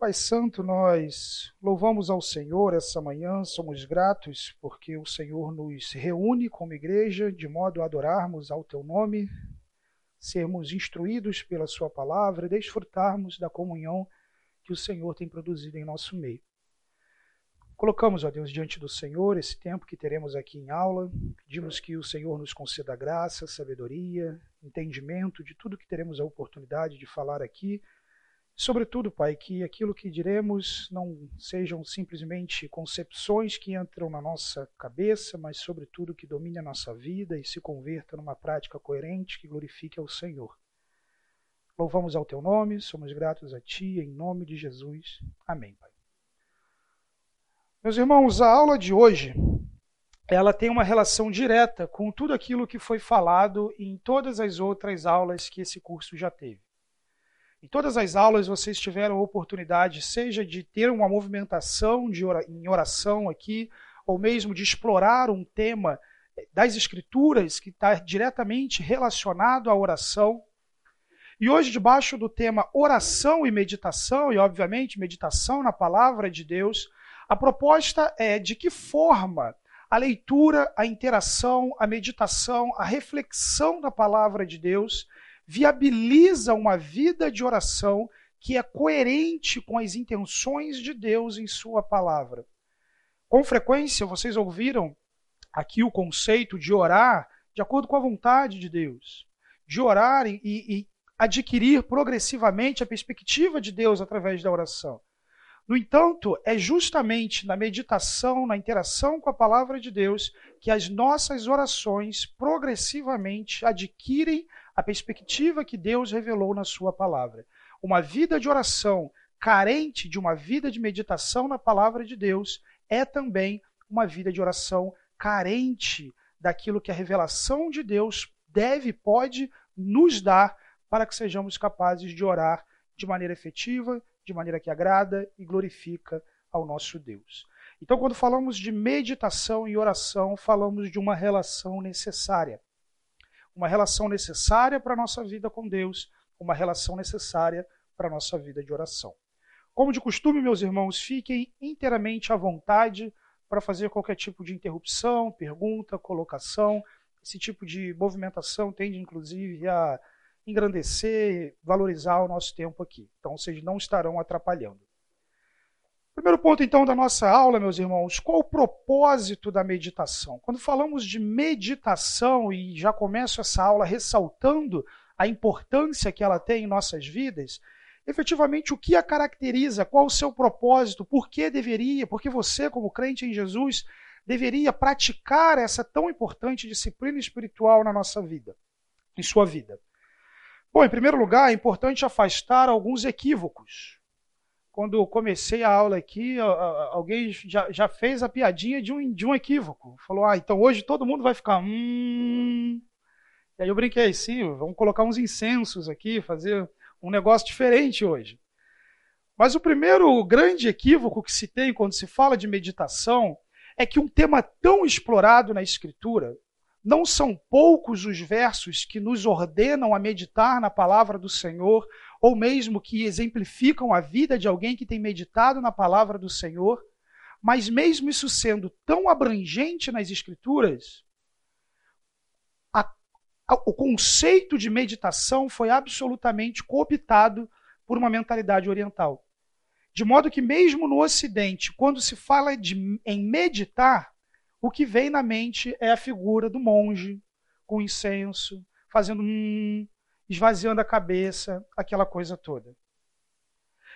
Pai Santo, nós louvamos ao Senhor essa manhã, somos gratos porque o Senhor nos reúne como igreja de modo a adorarmos ao Teu nome, sermos instruídos pela Sua palavra e desfrutarmos da comunhão que o Senhor tem produzido em nosso meio. Colocamos, ó Deus, diante do Senhor esse tempo que teremos aqui em aula, pedimos que o Senhor nos conceda graça, sabedoria, entendimento de tudo que teremos a oportunidade de falar aqui Sobretudo, Pai, que aquilo que diremos não sejam simplesmente concepções que entram na nossa cabeça, mas, sobretudo, que domine a nossa vida e se converta numa prática coerente que glorifique ao Senhor. Louvamos ao Teu nome, somos gratos a Ti, em nome de Jesus. Amém, Pai. Meus irmãos, a aula de hoje ela tem uma relação direta com tudo aquilo que foi falado em todas as outras aulas que esse curso já teve. Em todas as aulas vocês tiveram a oportunidade, seja de ter uma movimentação de em oração aqui, ou mesmo de explorar um tema eh, das Escrituras que está diretamente relacionado à oração. E hoje, debaixo do tema oração e meditação, e obviamente meditação na palavra de Deus, a proposta é de que forma a leitura, a interação, a meditação, a reflexão da palavra de Deus viabiliza uma vida de oração que é coerente com as intenções de Deus em Sua palavra. Com frequência, vocês ouviram aqui o conceito de orar de acordo com a vontade de Deus, de orar e, e adquirir progressivamente a perspectiva de Deus através da oração. No entanto, é justamente na meditação, na interação com a palavra de Deus, que as nossas orações progressivamente adquirem a perspectiva que Deus revelou na Sua palavra. Uma vida de oração carente de uma vida de meditação na palavra de Deus é também uma vida de oração carente daquilo que a revelação de Deus deve, pode nos dar para que sejamos capazes de orar de maneira efetiva, de maneira que agrada e glorifica ao nosso Deus. Então, quando falamos de meditação e oração, falamos de uma relação necessária uma relação necessária para a nossa vida com Deus, uma relação necessária para a nossa vida de oração. Como de costume, meus irmãos, fiquem inteiramente à vontade para fazer qualquer tipo de interrupção, pergunta, colocação. Esse tipo de movimentação tende, inclusive, a engrandecer, valorizar o nosso tempo aqui. Então, vocês não estarão atrapalhando. Primeiro ponto, então, da nossa aula, meus irmãos, qual o propósito da meditação? Quando falamos de meditação, e já começo essa aula ressaltando a importância que ela tem em nossas vidas, efetivamente o que a caracteriza, qual o seu propósito, por que deveria, por que você, como crente em Jesus, deveria praticar essa tão importante disciplina espiritual na nossa vida, em sua vida. Bom, em primeiro lugar, é importante afastar alguns equívocos quando comecei a aula aqui, alguém já, já fez a piadinha de um, de um equívoco. Falou, ah, então hoje todo mundo vai ficar. Hum. E aí eu brinquei, sim, vamos colocar uns incensos aqui, fazer um negócio diferente hoje. Mas o primeiro grande equívoco que se tem quando se fala de meditação é que um tema tão explorado na Escritura, não são poucos os versos que nos ordenam a meditar na palavra do Senhor, ou mesmo que exemplificam a vida de alguém que tem meditado na palavra do Senhor, mas mesmo isso sendo tão abrangente nas Escrituras, a, a, o conceito de meditação foi absolutamente cooptado por uma mentalidade oriental. De modo que, mesmo no Ocidente, quando se fala de, em meditar, o que vem na mente é a figura do monge com incenso, fazendo um, esvaziando a cabeça, aquela coisa toda.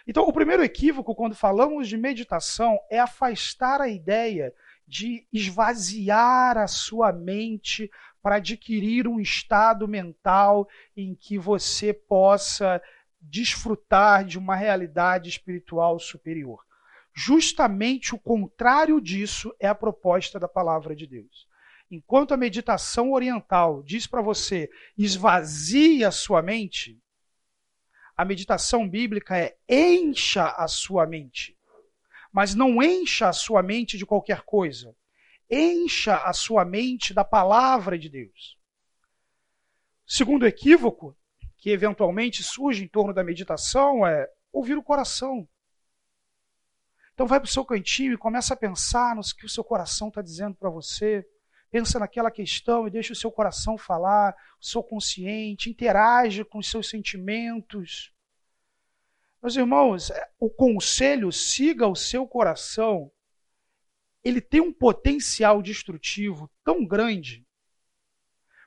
Então, o primeiro equívoco quando falamos de meditação é afastar a ideia de esvaziar a sua mente para adquirir um estado mental em que você possa desfrutar de uma realidade espiritual superior. Justamente o contrário disso é a proposta da palavra de Deus. Enquanto a meditação oriental diz para você esvazie a sua mente, a meditação bíblica é encha a sua mente. Mas não encha a sua mente de qualquer coisa. Encha a sua mente da palavra de Deus. Segundo equívoco que eventualmente surge em torno da meditação é ouvir o coração Então vai para o seu cantinho e começa a pensar no que o seu coração está dizendo para você. Pensa naquela questão e deixa o seu coração falar, o seu consciente, interage com os seus sentimentos. Meus irmãos, é, o conselho siga o seu coração, ele tem um potencial destrutivo tão grande,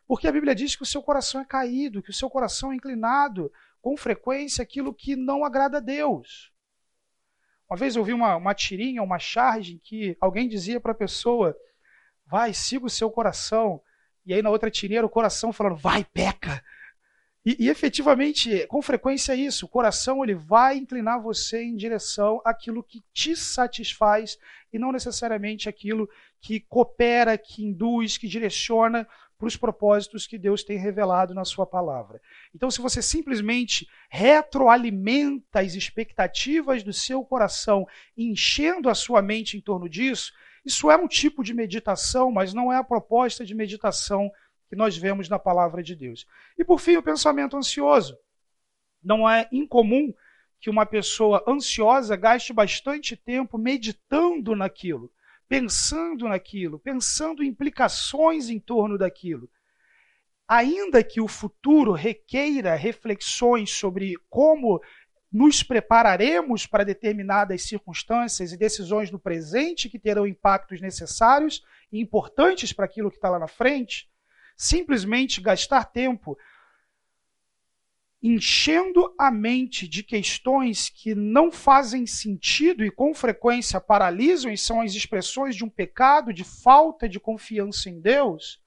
porque a Bíblia diz que o seu coração é caído, que o seu coração é inclinado com frequência aquilo que não agrada a Deus. Uma vez eu vi uma, uma tirinha, uma charge, em que alguém dizia para a pessoa: vai, siga o seu coração. E aí na outra tirinha o coração falando: vai, peca. E, e, efetivamente, com frequência é isso. O coração ele vai inclinar você em direção àquilo que te satisfaz e não necessariamente aquilo que coopera, que induz, que direciona para os propósitos que Deus tem revelado na sua palavra. Então, se você simplesmente retroalimenta as expectativas do seu coração, enchendo a sua mente em torno disso, isso é um tipo de meditação, mas não é a proposta de meditação que nós vemos na palavra de Deus. E por fim, o pensamento ansioso. Não é incomum que uma pessoa ansiosa gaste bastante tempo meditando naquilo, pensando naquilo, pensando implicações em torno daquilo. Ainda que o futuro requeira reflexões sobre como nos prepararemos para determinadas circunstâncias e decisões no presente que terão impactos necessários e importantes para aquilo que está lá na frente, simplesmente gastar tempo enchendo a mente de questões que não fazem sentido e com frequência paralisam e são as expressões de um pecado, de falta de confiança em Deus,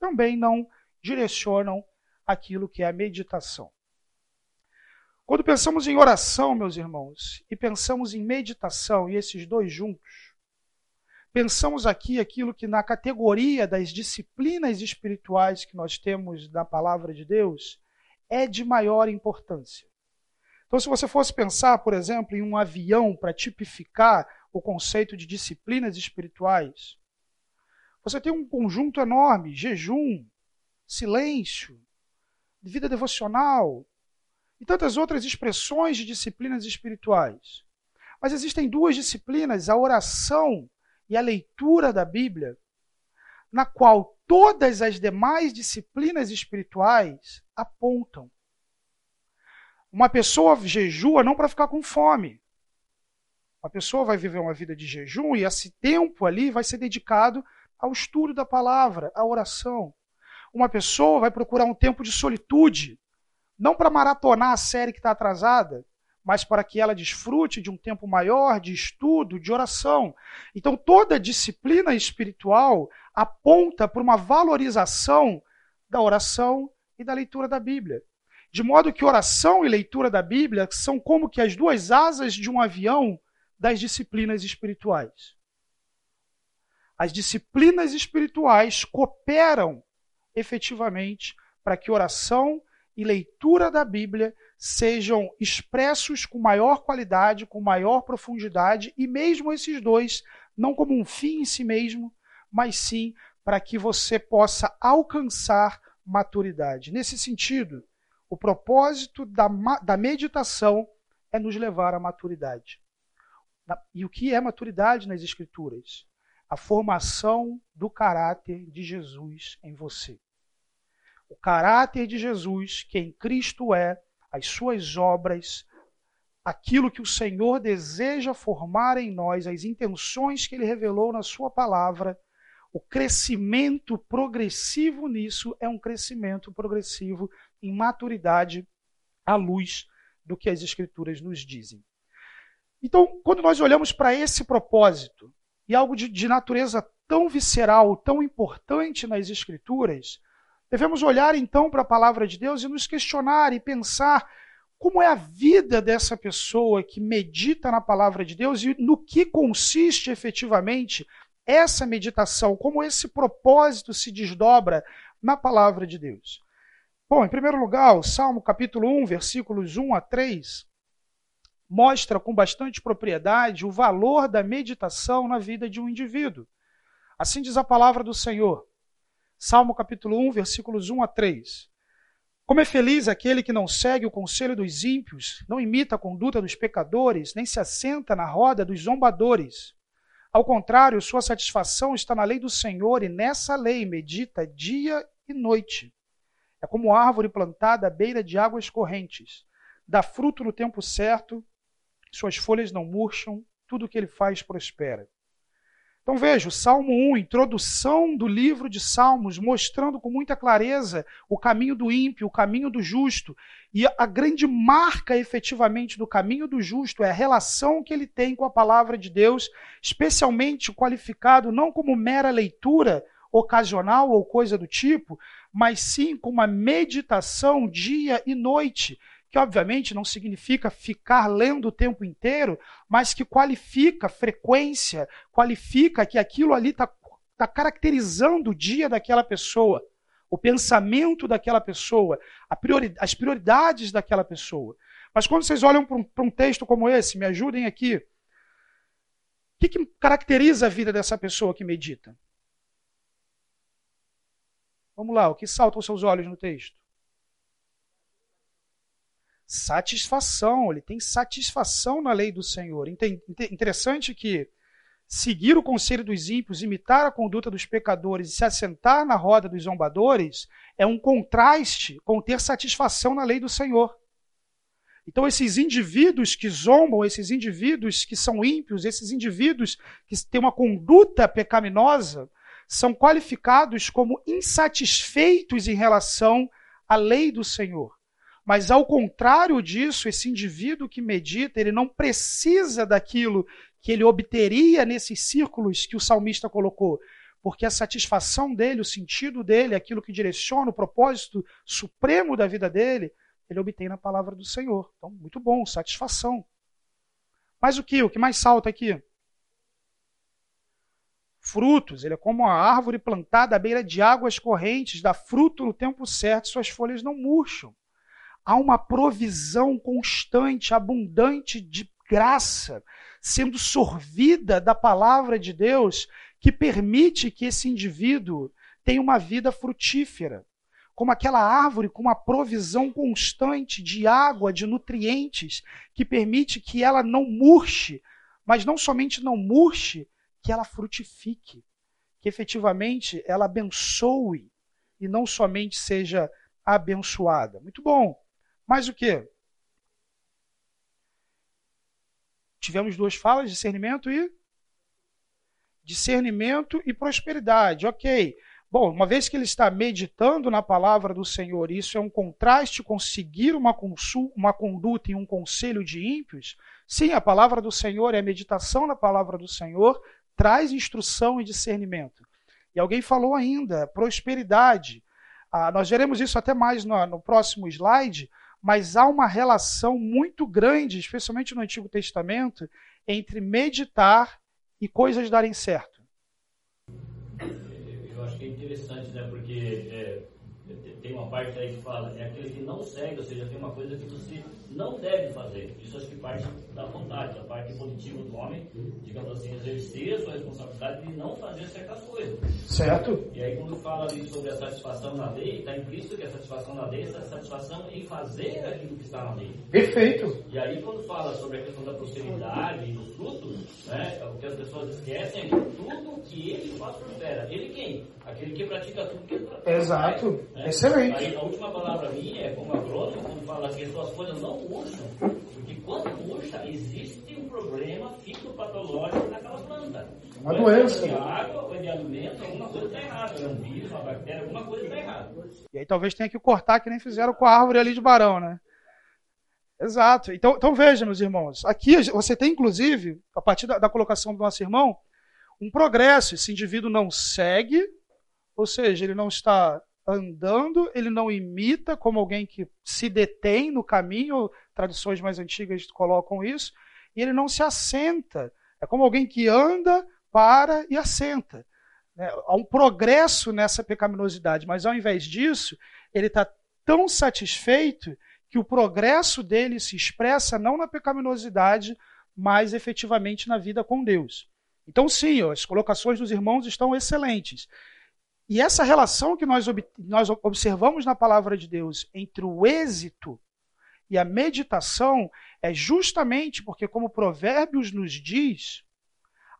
também não direcionam aquilo que é a meditação. Quando pensamos em oração, meus irmãos, e pensamos em meditação, e esses dois juntos, Pensamos aqui aquilo que na categoria das disciplinas espirituais que nós temos na palavra de Deus é de maior importância. Então, se você fosse pensar, por exemplo, em um avião para tipificar o conceito de disciplinas espirituais, você tem um conjunto enorme: jejum, silêncio, vida devocional e tantas outras expressões de disciplinas espirituais. Mas existem duas disciplinas, a oração e a leitura da Bíblia, na qual todas as demais disciplinas espirituais apontam. Uma pessoa jejua não para ficar com fome. Uma pessoa vai viver uma vida de jejum e esse tempo ali vai ser dedicado ao estudo da palavra, à oração. Uma pessoa vai procurar um tempo de solitude, não para maratonar a série que está atrasada, mas para que ela desfrute de um tempo maior de estudo, de oração. Então, toda disciplina espiritual aponta para uma valorização da oração e da leitura da Bíblia. De modo que oração e leitura da Bíblia são como que as duas asas de um avião das disciplinas espirituais. As disciplinas espirituais cooperam efetivamente para que oração e leitura da Bíblia sejam expressos com maior qualidade, com maior profundidade, e mesmo esses dois, não como um fim em si mesmo, mas sim para que você possa alcançar maturidade. Nesse sentido, o propósito da, da meditação é nos levar à maturidade. E o que é maturidade nas Escrituras? A formação do caráter de Jesus em você. O caráter de Jesus, que em Cristo é, as suas obras, aquilo que o Senhor deseja formar em nós, as intenções que ele revelou na sua palavra, o crescimento progressivo nisso é um crescimento progressivo em maturidade à luz do que as Escrituras nos dizem. Então, quando nós olhamos para esse propósito e algo de, de natureza tão visceral, tão importante nas Escrituras, Devemos olhar então para a palavra de Deus e nos questionar e pensar como é a vida dessa pessoa que medita na palavra de Deus e no que consiste efetivamente essa meditação, como esse propósito se desdobra na palavra de Deus. Bom, em primeiro lugar, o Salmo capítulo 1, versículos 1 a 3, mostra com bastante propriedade o valor da meditação na vida de um indivíduo. Assim diz a palavra do Senhor. Salmo capítulo 1, versículos 1 a 3. Como é feliz aquele que não segue o conselho dos ímpios, não imita a conduta dos pecadores, nem se assenta na roda dos zombadores. Ao contrário, sua satisfação está na lei do Senhor, e nessa lei medita dia e noite. É como árvore plantada à beira de águas correntes. Dá fruto no tempo certo, suas folhas não murcham, tudo o que ele faz prospera. Então veja, o Salmo 1, introdução do livro de Salmos, mostrando com muita clareza o caminho do ímpio, o caminho do justo. E a grande marca efetivamente do caminho do justo é a relação que ele tem com a palavra de Deus, especialmente qualificado não como mera leitura ocasional ou coisa do tipo, mas sim com uma meditação dia e noite que obviamente não significa ficar lendo o tempo inteiro, mas que qualifica frequência, qualifica que aquilo ali está tá caracterizando o dia daquela pessoa, o pensamento daquela pessoa, priori as prioridades daquela pessoa. Mas quando vocês olham para um, um, texto como esse, me ajudem aqui. O que, que caracteriza a vida dessa pessoa que medita? Vamos lá, o que salta aos seus olhos no texto? Satisfação, ele tem satisfação na lei do Senhor. Interessante que seguir o conselho dos ímpios, imitar a conduta dos pecadores e se assentar na roda dos zombadores é um contraste com ter satisfação na lei do Senhor. Então, esses indivíduos que zombam, esses indivíduos que são ímpios, esses indivíduos que têm uma conduta pecaminosa, são qualificados como insatisfeitos em relação à lei do Senhor. Mas ao contrário disso, esse indivíduo que medita, ele não precisa daquilo que ele obteria nesses círculos que o salmista colocou, porque a satisfação dele, o sentido dele, aquilo que direciona o propósito supremo da vida dele, ele obtém na palavra do Senhor. Então, muito bom, satisfação. Mas o que? O que mais salta aqui? Frutos, ele é como uma árvore plantada à beira de águas correntes, dá fruto no tempo certo, suas folhas não murcham há uma provisão constante, abundante de graça sendo sorvida da palavra de Deus que permite que esse indivíduo tenha uma vida frutífera. Como aquela árvore com uma provisão constante de água, de nutrientes, que permite que ela não murche, mas não somente não murche, que ela frutifique, que efetivamente ela abençoe e não somente seja abençoada. Muito bom. Mais o que? Tivemos duas falas, discernimento e discernimento e prosperidade. OK. Bom, uma vez que ele está meditando na palavra do Senhor, isso é um contraste com seguir uma, uma conduta e um conselho de ímpios. Sim, a palavra do Senhor é a meditação na palavra do Senhor, traz instrução e discernimento. E alguém falou ainda, prosperidade. Ah, nós veremos isso até mais no, no próximo slide, mas há uma relação muito grande, especialmente no Antigo Testamento, entre meditar e coisas darem certo. Eu acho que é interessante, né? Porque é, tem uma parte aí que fala, é aquele que não segue, ou seja, tem uma coisa que você não deve fazer. Isso acho que parte da vontade, a parte positiva do homem, digamos assim, exercer a sua responsabilidade de não fazer certas coisas. Certo. E aí quando fala ali sobre a satisfação na lei, está implícito que a satisfação na lei é a satisfação em fazer aquilo que está na lei. Perfeito. E aí quando fala sobre a questão da prosperidade e dos frutos, né, o que as pessoas esquecem é que tudo que ele faz prospera. Ele quem? Aquele que pratica tudo que ele pratica. Exato. Né? Excelente. Aí a última palavra minha é como agrônomo, quando fala que as suas coisas não murcham. Porque quando murcha, existe um problema fitopatológico naquela planta. Uma doença. De água ou de alimento, alguma coisa está errada. É um vírus, uma bactéria, alguma coisa está errada. E aí talvez tenha que cortar, que nem fizeram com a árvore ali de Barão, né? Exato. Então, então veja, meus irmãos. Aqui você tem, inclusive, a partir da, da colocação do nosso irmão, um progresso. Esse indivíduo não segue, ou seja, ele não está andando, ele não imita como alguém que se detém no caminho, tradições mais antigas colocam isso, e ele não se assenta. É como alguém que anda, para e assenta. Né? Há um progresso nessa pecaminosidade, mas ao invés disso, ele está tão satisfeito que o progresso dele se expressa não na pecaminosidade, mas efetivamente na vida com Deus. Então, sim, as colocações dos irmãos estão excelentes. E essa relação que nós, nós observamos na palavra de Deus entre o êxito e a meditação é justamente porque, como Provérbios nos diz,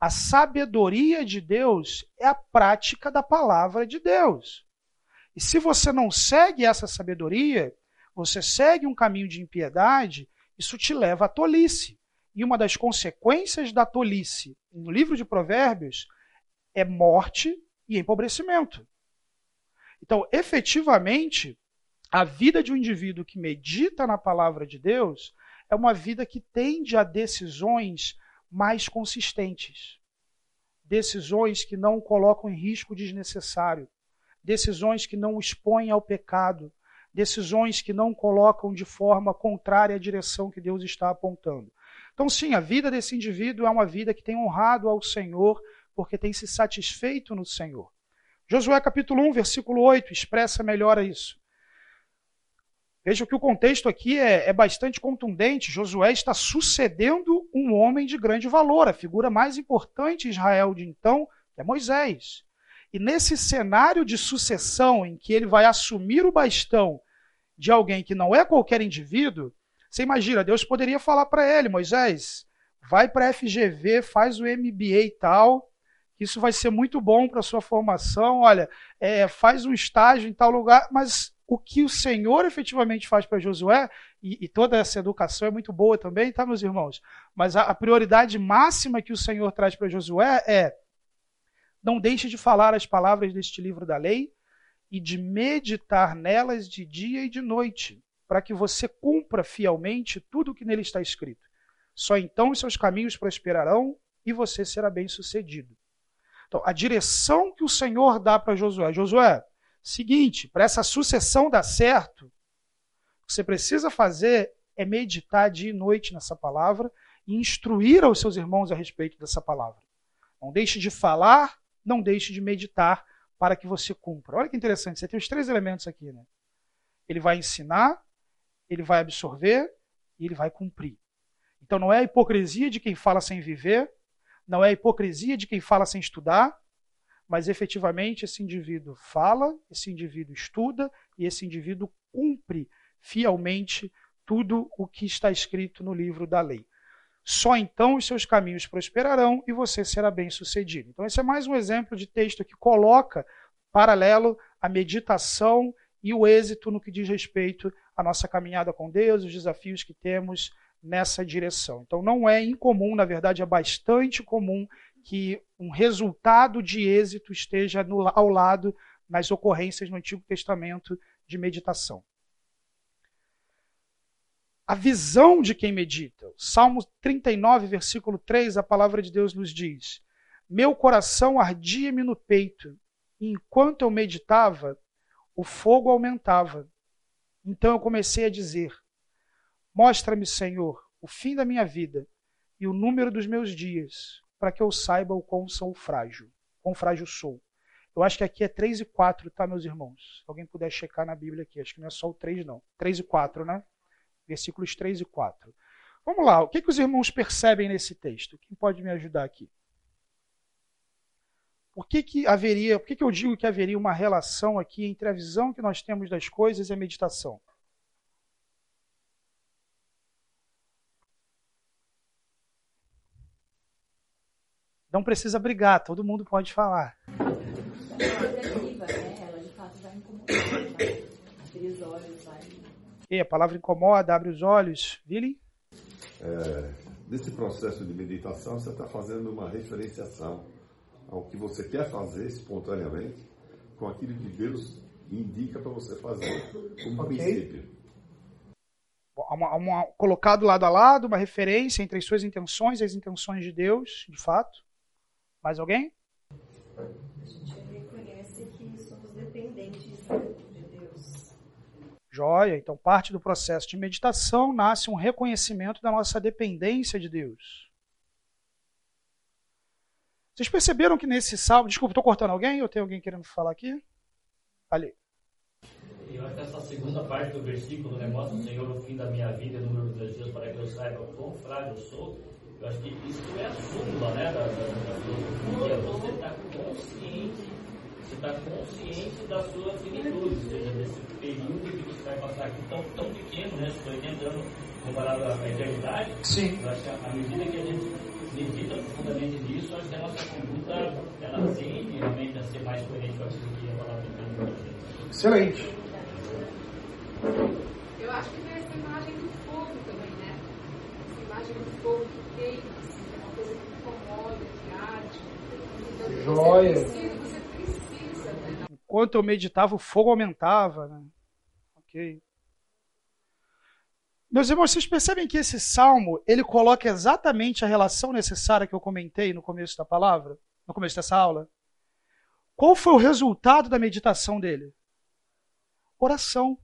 a sabedoria de Deus é a prática da palavra de Deus. E se você não segue essa sabedoria, você segue um caminho de impiedade, isso te leva à tolice. E uma das consequências da tolice no livro de Provérbios é morte e empobrecimento. Então, efetivamente, a vida de um indivíduo que medita na palavra de Deus é uma vida que tende a decisões mais consistentes. Decisões que não colocam em risco desnecessário. Decisões que não expõem ao pecado. Decisões que não colocam de forma contrária à direção que Deus está apontando. Então, sim, a vida desse indivíduo é uma vida que tem honrado ao Senhor porque tem se satisfeito no Senhor. Josué capítulo 1, versículo 8 expressa melhor isso. Veja que o contexto aqui é, é, bastante contundente. Josué está sucedendo um homem de grande valor, a figura mais importante em Israel de então, que é Moisés. E nesse cenário de sucessão, em que ele vai assumir o bastão de alguém que não é qualquer indivíduo, você imagina, Deus poderia falar para ele, Moisés, vai para a FGV, faz o MBA e tal, isso vai ser muito bom para a sua formação. Olha, é, faz um estágio em tal lugar, mas o que o Senhor efetivamente faz para Josué, e, e, toda essa educação é muito boa também, tá, meus irmãos? Mas a, a prioridade máxima que o Senhor traz para Josué é: não deixe de falar as palavras deste livro da lei e de meditar nelas de dia e de noite, para que você cumpra fielmente tudo o que nele está escrito. Só então os seus caminhos prosperarão e você será bem-sucedido. Então, a direção que o Senhor dá para Josué. Josué, seguinte, para essa sucessão dar certo, o que você precisa fazer é meditar dia e noite nessa palavra e instruir aos seus irmãos a respeito dessa palavra. Não deixe de falar, não deixe de meditar para que você cumpra. Olha que interessante, você tem os três elementos aqui, né? Ele vai ensinar, ele vai absorver e ele vai cumprir. Então não é a hipocrisia de quem fala sem viver, não é hipocrisia de quem fala sem estudar, mas efetivamente esse indivíduo fala, esse indivíduo estuda e esse indivíduo cumpre fielmente tudo o que está escrito no livro da lei. Só então os seus caminhos prosperarão e você será bem-sucedido. Então, esse é mais um exemplo de texto que coloca paralelo a meditação e o êxito no que diz respeito à nossa caminhada com Deus, os desafios que temos nessa direção. Então não é incomum, na verdade é bastante comum que um resultado de êxito esteja no, ao lado nas ocorrências no Antigo Testamento de meditação. A visão de quem medita. Salmo 39, versículo 3, a palavra de Deus nos diz: Meu coração ardia-me no peito, e enquanto eu meditava, o fogo aumentava. Então eu comecei a dizer: Mostra-me, Senhor, o fim da minha vida e o número dos meus dias, para que eu saiba o quão sou frágil, quão frágil sou. Eu acho que aqui é 3 e 4, tá, meus irmãos? Se alguém puder checar na Bíblia aqui, acho que não é só o 3, não. 3 e 4, né? Versículos 3 e 4. Vamos lá, o que, que os irmãos percebem nesse texto? Quem pode me ajudar aqui? Por que, que haveria, por que, que eu digo que haveria uma relação aqui entre a visão que nós temos das coisas e a meditação? Não precisa brigar, todo mundo pode falar. E a palavra incomoda, abre os olhos. Vili? É, nesse processo de meditação, você está fazendo uma referenciação ao que você quer fazer espontaneamente com aquilo que Deus indica para você fazer como okay. princípio. Uma, uma, colocado lado a lado, uma referência entre as suas intenções e as intenções de Deus, de fato. Mais alguém? A gente reconhece que somos dependentes de Deus. Joia. Então, parte do processo de meditação nasce um reconhecimento da nossa dependência de Deus. Vocês perceberam que nesse salmo. Desculpa, estou cortando alguém? Ou tem alguém querendo falar aqui? Ali. Eu acho que essa segunda parte do versículo, né, mostra o Senhor o fim da minha vida, o número dos dias, para que eu saiba quão frágil eu sou eu acho que isso é a súmula né, da, da, da filosofia, você está consciente você está consciente da sua finitude, ou seja, desse período que você vai passar aqui tão, tão pequeno, né? 80 anos comparado à eternidade. Sim. Eu acho que à medida que a gente medita profundamente nisso, acho que a nossa conduta ela tende realmente a ser mais coerente com aquilo que a palavra de Deus. Excelente. Eu acho que tem essa imagem do fogo também, né? Essa imagem do fogo que queima, assim, é uma coisa que incomoda, que arde. Então, Joia. Você precisa, você precisa, né? Enquanto eu meditava, o fogo aumentava. Né? Ok. Meus irmãos, vocês percebem que esse salmo ele coloca exatamente a relação necessária que eu comentei no começo da palavra, no começo dessa aula? Qual foi o resultado da meditação dele? Oração.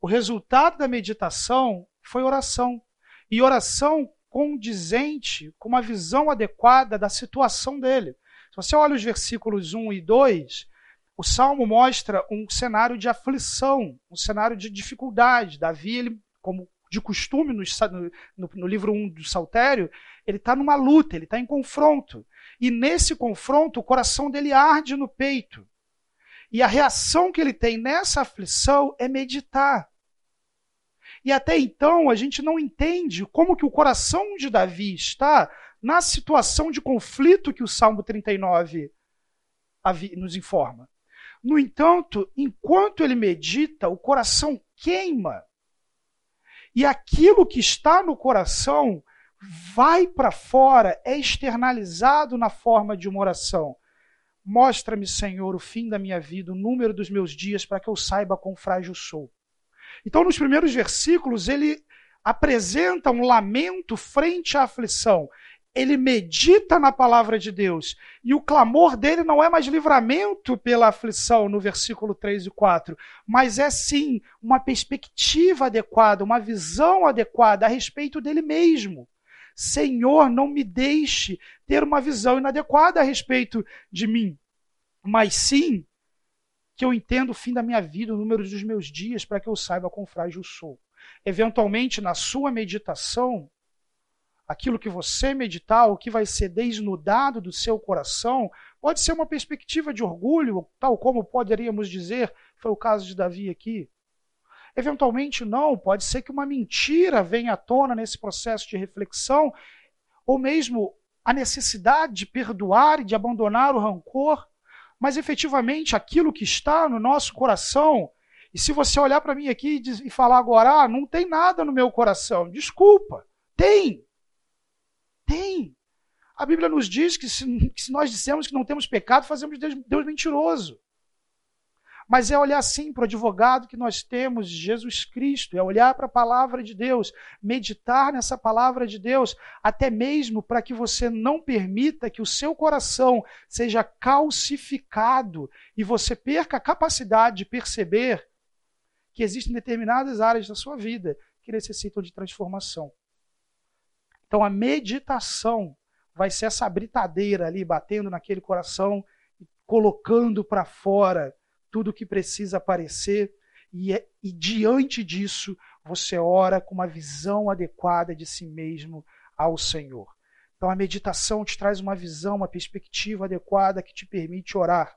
O resultado da meditação foi oração. E oração condizente com uma visão adequada da situação dele. Se você olha os versículos 1 e 2, o salmo mostra um cenário de aflição, um cenário de dificuldade. Davi, ele, como de costume no, no, no livro 1 do Saltério, ele está numa luta, ele está em confronto. E nesse confronto, o coração dele arde no peito. E a reação que ele tem nessa aflição é meditar. E até então a gente não entende como que o coração de Davi está na situação de conflito que o Salmo 39 nos informa. No entanto, enquanto ele medita, o coração queima. E aquilo que está no coração vai para fora, é externalizado na forma de uma oração. Mostra-me, Senhor, o fim da minha vida, o número dos meus dias, para que eu saiba quão frágil sou. Então, nos primeiros versículos, ele apresenta um lamento frente à aflição. Ele medita na palavra de Deus. E o clamor dele não é mais livramento pela aflição, no versículo 3 e 4, mas é sim uma perspectiva adequada, uma visão adequada a respeito dele mesmo. Senhor, não me deixe ter uma visão inadequada a respeito de mim, mas sim que eu entenda o fim da minha vida, o número dos meus dias, para que eu saiba quão frágil sou. Eventualmente, na sua meditação, aquilo que você meditar, o que vai ser desnudado do seu coração, pode ser uma perspectiva de orgulho, tal como poderíamos dizer, foi o caso de Davi aqui. Eventualmente, não, pode ser que uma mentira venha à tona nesse processo de reflexão, ou mesmo a necessidade de perdoar e de abandonar o rancor mas efetivamente aquilo que está no nosso coração, e se você olhar para mim aqui e falar agora, ah, não tem nada no meu coração, desculpa, tem. Tem. A Bíblia nos diz que se, que se nós dissemos que não temos pecado, fazemos Deus, Deus mentiroso mas é olhar sim para o advogado que nós temos, Jesus Cristo, é olhar para a palavra de Deus, meditar nessa palavra de Deus, até mesmo para que você não permita que o seu coração seja calcificado e você perca a capacidade de perceber que existem determinadas áreas da sua vida que necessitam de transformação. Então a meditação vai ser essa britadeira ali batendo naquele coração e colocando para fora tudo o que precisa aparecer, e, é, e diante disso você ora com uma visão adequada de si mesmo ao Senhor. Então a meditação te traz uma visão, uma perspectiva adequada que te permite orar.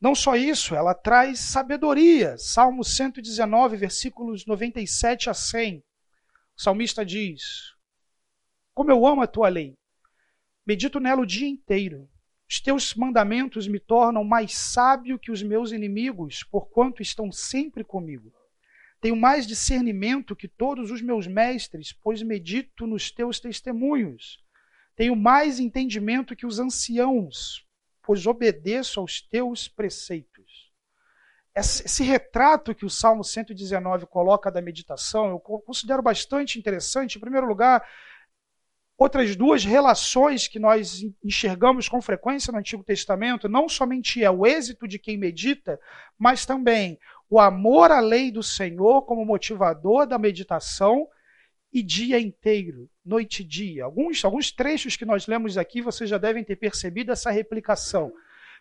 Não só isso, ela traz sabedoria. Salmo 119, versículos 97 a 100. O salmista diz: Como eu amo a tua lei, medito nela o dia inteiro. Os teus mandamentos me tornam mais sábio que os meus inimigos, porquanto estão sempre comigo. Tenho mais discernimento que todos os meus mestres, pois medito nos teus testemunhos. Tenho mais entendimento que os anciãos, pois obedeço aos teus preceitos. Esse retrato que o Salmo 119 coloca da meditação, eu considero bastante interessante. Em primeiro lugar, outras duas relações que nós enxergamos com frequência no Antigo Testamento, não somente é o êxito de quem medita, mas também o amor à lei do Senhor como motivador da meditação e dia inteiro, noite e dia. Alguns, alguns trechos que nós lemos aqui, vocês já devem ter percebido essa replicação.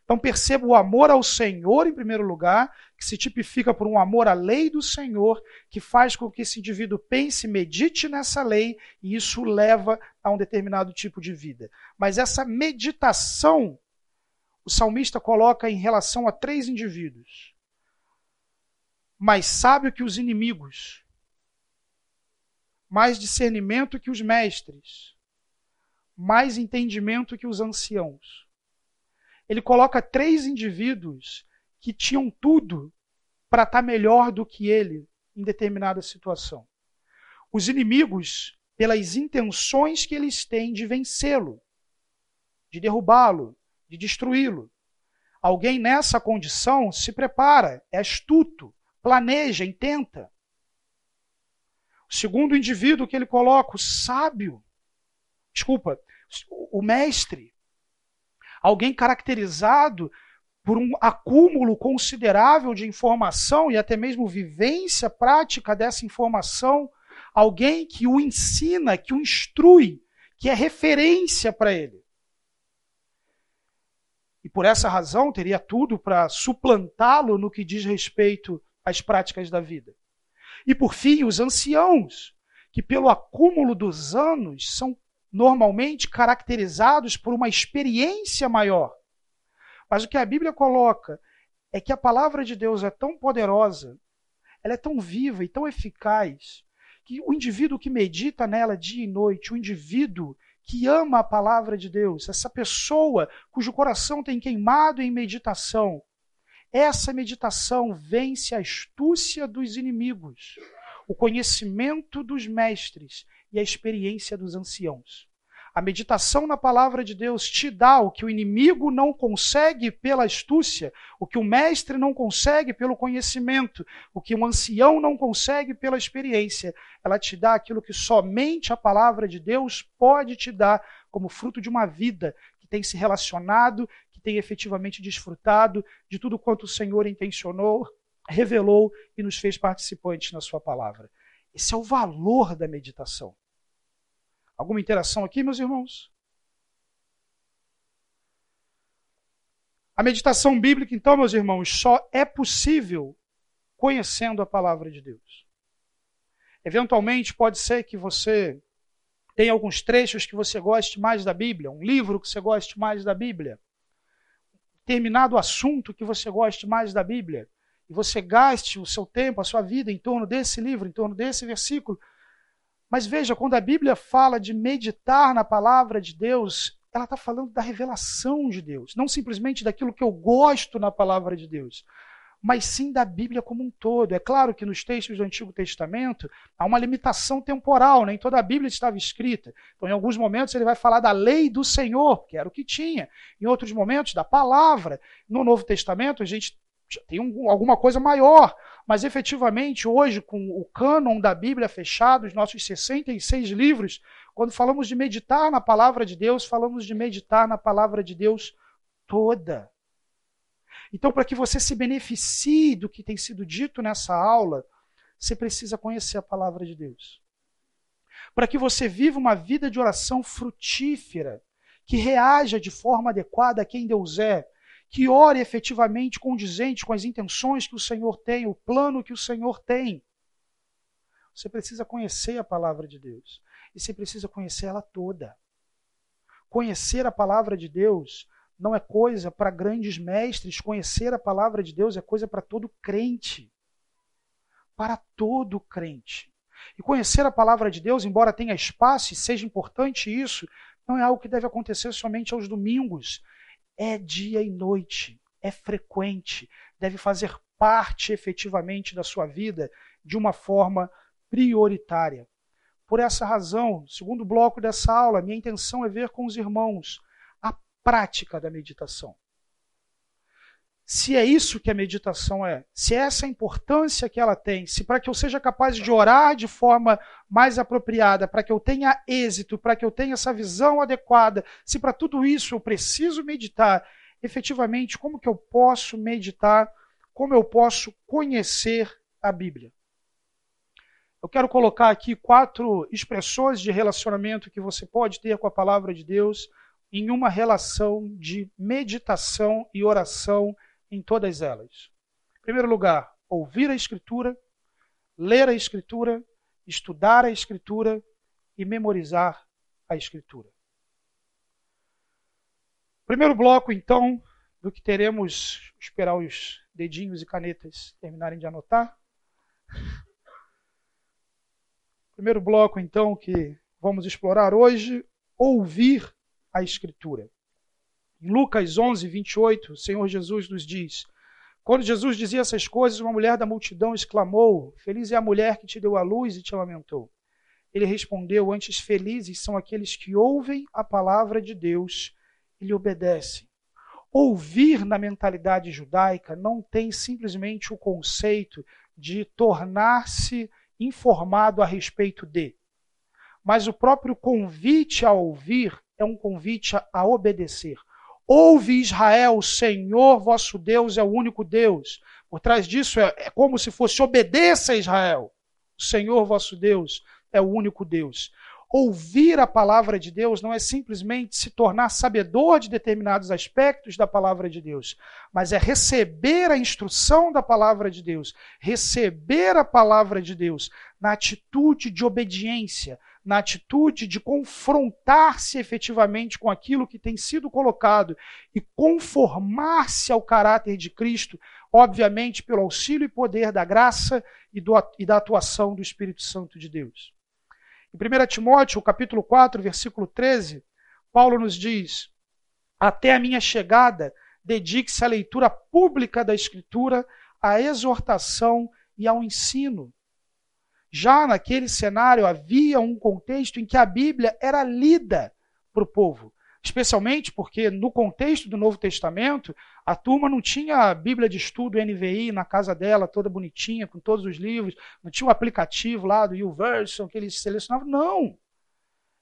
Então perceba o amor ao Senhor em primeiro lugar, que se tipifica por um amor à lei do Senhor, que faz com que esse indivíduo pense, medite nessa lei, e isso leva a um determinado tipo de vida. Mas essa meditação o salmista coloca em relação a três indivíduos. Mais sábio que os inimigos, mais discernimento que os mestres, mais entendimento que os anciãos. Ele coloca três indivíduos que tinham tudo para estar tá melhor do que ele em determinada situação. Os inimigos, pelas intenções que eles têm de vencê-lo, de derrubá-lo, de destruí-lo. Alguém nessa condição se prepara, é astuto, planeja, intenta. O segundo indivíduo que ele coloca, o sábio, desculpa, o mestre, alguém caracterizado por um acúmulo considerável de informação e até mesmo vivência prática dessa informação, alguém que o ensina, que o instrui, que é referência para ele. E por essa razão teria tudo para suplantá-lo no que diz respeito às práticas da vida. E por fim, os anciãos, que pelo acúmulo dos anos são normalmente caracterizados por uma experiência maior. Mas o que a Bíblia coloca é que a palavra de Deus é tão poderosa, ela é tão viva e tão eficaz, que o indivíduo que medita nela dia e noite, o indivíduo que ama a palavra de Deus, essa pessoa cujo coração tem queimado em meditação, essa meditação vence a astúcia dos inimigos, o conhecimento dos mestres e a experiência dos anciãos. A meditação na palavra de Deus te dá o que o inimigo não consegue pela astúcia, o que o mestre não consegue pelo conhecimento, o que um ancião não consegue pela experiência. Ela te dá aquilo que somente a palavra de Deus pode te dar como fruto de uma vida que tem se relacionado, que tem efetivamente desfrutado de tudo quanto o Senhor intencionou, revelou e nos fez participantes na sua palavra. Esse é o valor da meditação. Alguma interação aqui, meus irmãos? A meditação bíblica, então, meus irmãos, só é possível conhecendo a palavra de Deus. Eventualmente, pode ser que você tenha alguns trechos que você goste mais da Bíblia, um livro que você goste mais da Bíblia, determinado assunto que você goste mais da Bíblia, e você gaste o seu tempo, a sua vida em torno desse livro, em torno desse versículo, mas veja, quando a Bíblia fala de meditar na palavra de Deus, ela está falando da revelação de Deus, não simplesmente daquilo que eu gosto na palavra de Deus, mas sim da Bíblia como um todo. É claro que nos textos do Antigo Testamento há uma limitação temporal, nem toda a Bíblia estava escrita. Então, em alguns momentos, ele vai falar da lei do Senhor, que era o que tinha. Em outros momentos, da palavra. No Novo Testamento, a gente tem um, alguma coisa maior. Mas efetivamente, hoje, com o cânon da Bíblia fechado, os nossos 66 livros, quando falamos de meditar na palavra de Deus, falamos de meditar na palavra de Deus toda. Então, para que você se beneficie do que tem sido dito nessa aula, você precisa conhecer a palavra de Deus. Para que você viva uma vida de oração frutífera, que reaja de forma adequada a quem Deus é, que ore efetivamente condizente com as intenções que o Senhor tem, o plano que o Senhor tem. Você precisa conhecer a palavra de Deus. E você precisa conhecer ela toda. Conhecer a palavra de Deus não é coisa para grandes mestres. Conhecer a palavra de Deus é coisa para todo crente. Para todo crente. E conhecer a palavra de Deus, embora tenha espaço e seja importante isso, não é algo que deve acontecer somente aos domingos é dia e noite, é frequente, deve fazer parte efetivamente da sua vida de uma forma prioritária. Por essa razão, segundo bloco dessa aula, minha intenção é ver com os irmãos a prática da meditação se é isso que a meditação é, se é essa importância que ela tem, se para que eu seja capaz de orar de forma mais apropriada, para que eu tenha êxito, para que eu tenha essa visão adequada, se para tudo isso eu preciso meditar, efetivamente, como que eu posso meditar, como eu posso conhecer a Bíblia? Eu quero colocar aqui quatro expressões de relacionamento que você pode ter com a palavra de Deus em uma relação de meditação e oração em todas elas. Em primeiro lugar, ouvir a Escritura, ler a Escritura, estudar a Escritura e memorizar a Escritura. Primeiro bloco, então, do que teremos esperar os dedinhos e canetas terminarem de anotar. Primeiro bloco, então, que vamos explorar hoje, ouvir a Escritura. Lucas 11, 28, o Senhor Jesus nos diz: Quando Jesus dizia essas coisas, uma mulher da multidão exclamou: Feliz é a mulher que te deu a luz e te lamentou. Ele respondeu: Antes felizes são aqueles que ouvem a palavra de Deus e lhe obedecem. Ouvir na mentalidade judaica não tem simplesmente o conceito de tornar-se informado a respeito de, mas o próprio convite a ouvir é um convite a obedecer. Ouve Israel, o Senhor vosso Deus é o único Deus. Por trás disso é, é como se fosse obedeça Israel. O Senhor vosso Deus é o único Deus. Ouvir a palavra de Deus não é simplesmente se tornar sabedor de determinados aspectos da palavra de Deus, mas é receber a instrução da palavra de Deus, receber a palavra de Deus na atitude de obediência, na atitude de confrontar-se efetivamente com aquilo que tem sido colocado e conformar-se ao caráter de Cristo, obviamente pelo auxílio e poder da graça e, do, e da atuação do Espírito Santo de Deus. Em 1 Timóteo, capítulo 4, versículo 13, Paulo nos diz: Até a minha chegada, dedique-se à leitura pública da Escritura, à exortação e ao ensino. Já naquele cenário havia um contexto em que a Bíblia era lida para o povo especialmente porque no contexto do Novo Testamento, a turma não tinha a Bíblia de estudo NVI na casa dela, toda bonitinha, com todos os livros, não tinha o aplicativo lá do YouVersion que eles selecionavam, não.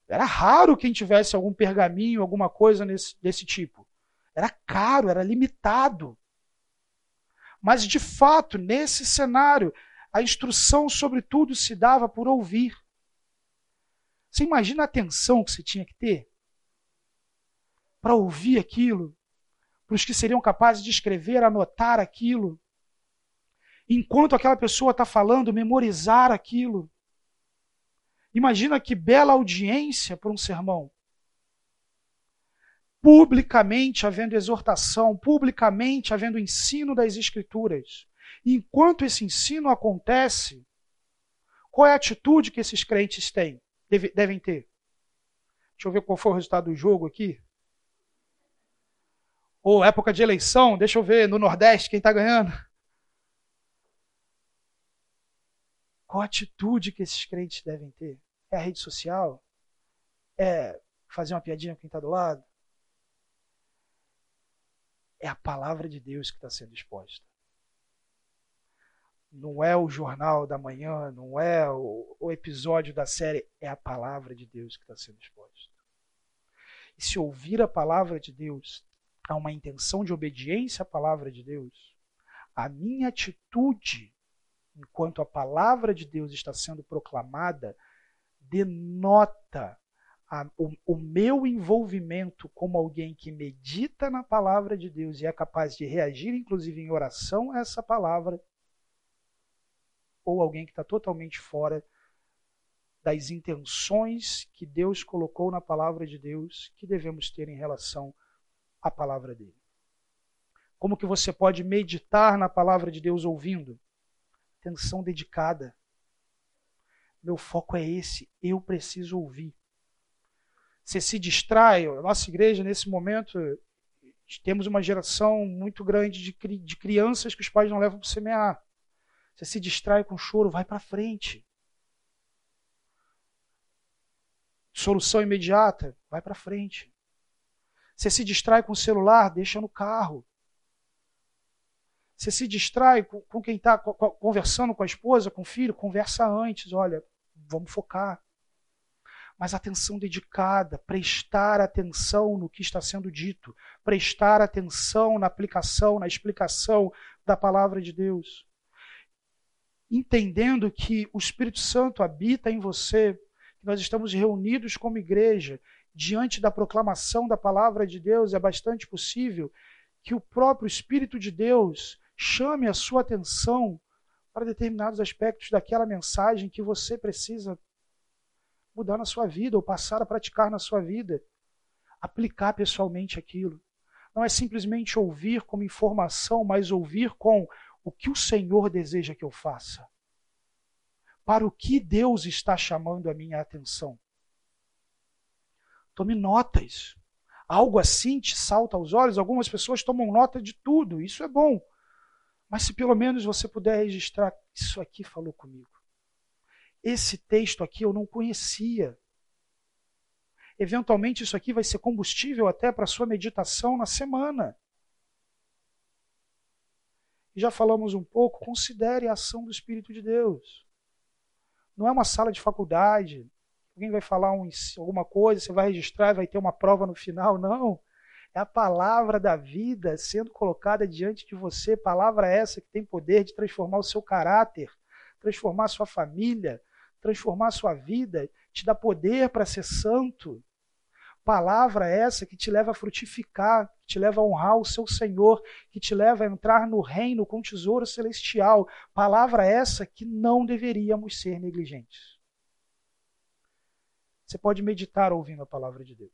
Era raro quem tivesse algum pergaminho, alguma coisa nesse, desse tipo. Era caro, era limitado. Mas, de fato, nesse cenário, a instrução, sobretudo, se dava por ouvir. Você imagina a atenção que você tinha que ter? para ouvir aquilo, para os que seriam capazes de escrever, anotar aquilo. Enquanto aquela pessoa está falando, memorizar aquilo. Imagina que bela audiência para um sermão. Publicamente havendo exortação, publicamente havendo ensino das Escrituras. E enquanto esse ensino acontece, qual é a atitude que esses crentes têm, devem ter? Deixa eu ver qual foi o resultado do jogo aqui ou época de eleição, deixa eu ver no Nordeste quem está ganhando. Qual a atitude que esses crentes devem ter? É a rede social? É fazer uma piadinha com quem está do lado? É a palavra de Deus que está sendo exposta. Não é o jornal da manhã, não é o, o episódio da série, é a palavra de Deus que está sendo exposta. E se ouvir a palavra de Deus há uma intenção de obediência à palavra de Deus, a minha atitude enquanto a palavra de Deus está sendo proclamada denota a, o, o, meu envolvimento como alguém que medita na palavra de Deus e é capaz de reagir, inclusive em oração, a essa palavra, ou alguém que está totalmente fora das intenções que Deus colocou na palavra de Deus que devemos ter em relação a palavra dele. Como que você pode meditar na palavra de Deus ouvindo? Atenção dedicada. Meu foco é esse, eu preciso ouvir. Você se distrai, a nossa igreja nesse momento temos uma geração muito grande de, de crianças que os pais não levam para semear. Você se distrai com choro, vai para frente. Solução imediata, vai para frente. Você se distrai com o celular, deixa no carro. Você se distrai com, com quem está conversando com a esposa, com o filho, conversa antes. Olha, vamos focar. Mas atenção dedicada, prestar atenção no que está sendo dito, prestar atenção na aplicação, na explicação da palavra de Deus. Entendendo que o Espírito Santo habita em você, que nós estamos reunidos como igreja diante da proclamação da palavra de Deus, é bastante possível que o próprio Espírito de Deus chame a sua atenção para determinados aspectos daquela mensagem que você precisa mudar na sua vida ou passar a praticar na sua vida, aplicar pessoalmente aquilo. não é simplesmente ouvir como informação, mas ouvir com o que o Senhor deseja que eu faça. Para o que Deus está chamando a minha atenção. Tome notas. Algo assim te salta aos olhos. Algumas pessoas tomam nota de tudo, isso é bom. Mas se pelo menos você puder registrar, isso aqui falou comigo. Esse texto aqui eu não conhecia. Eventualmente, isso aqui vai ser combustível até para sua meditação na semana. E já falamos um pouco, considere a ação do Espírito de Deus. Não é uma sala de faculdade, alguém vai falar um, alguma coisa, você vai registrar e vai ter uma prova no final. Não. É a palavra da vida sendo colocada diante de você, palavra essa que tem poder de transformar o seu caráter, transformar a sua família, transformar a sua vida, te dá poder para ser santo. Palavra essa que te leva a frutificar, que te leva a honrar o seu Senhor, que te leva a entrar no reino com tesouro celestial. Palavra essa que não deveríamos ser negligentes. Você pode meditar ouvindo a palavra de Deus.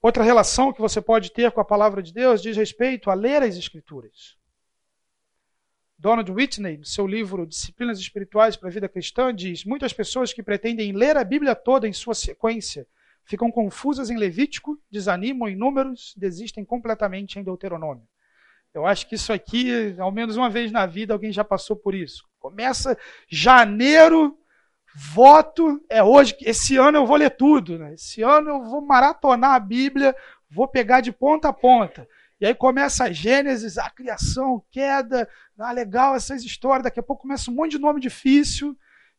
Outra relação que você pode ter com a palavra de Deus diz respeito a ler as Escrituras. Donald Whitney, no seu livro Disciplinas Espirituais para a Vida Cristã, diz: muitas pessoas que pretendem ler a Bíblia toda em sua sequência ficam confusas em Levítico, desanimam em Números, desistem completamente em Deuteronômio. Eu acho que isso aqui, ao menos uma vez na vida, alguém já passou por isso. Começa janeiro, voto, é hoje, esse ano eu vou ler tudo. Né? Esse ano eu vou maratonar a Bíblia, vou pegar de ponta a ponta. E aí começa a Gênesis, a criação, queda, ah, legal essas histórias. Daqui a pouco começa um monte de nome difícil,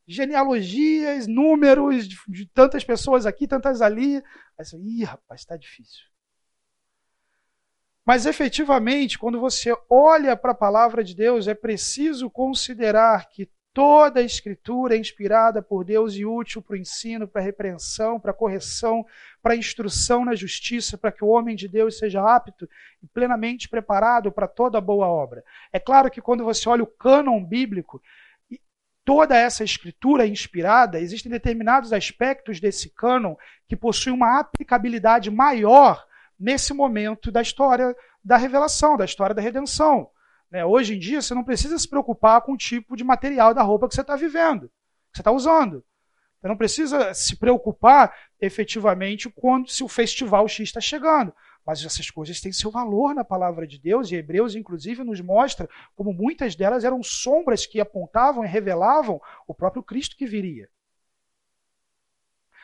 genealogias, números de, de tantas pessoas aqui, tantas ali. Aí você, ih, rapaz, está difícil. Mas efetivamente, quando você olha para a palavra de Deus, é preciso considerar que Toda a escritura é inspirada por Deus e útil para o ensino, para a repreensão, para a correção, para a instrução na justiça, para que o homem de Deus seja apto e plenamente preparado para toda boa obra. É claro que quando você olha o cânon bíblico, toda essa escritura é inspirada, existem determinados aspectos desse cânon que possuem uma aplicabilidade maior nesse momento da história da revelação, da história da redenção. Né? Hoje em dia, você não precisa se preocupar com o tipo de material da roupa que você está vivendo, que você está usando. Você não precisa se preocupar efetivamente quando se o festival X está chegando. Mas essas coisas têm seu valor na palavra de Deus, e Hebreus, inclusive, nos mostra como muitas delas eram sombras que apontavam e revelavam o próprio Cristo que viria.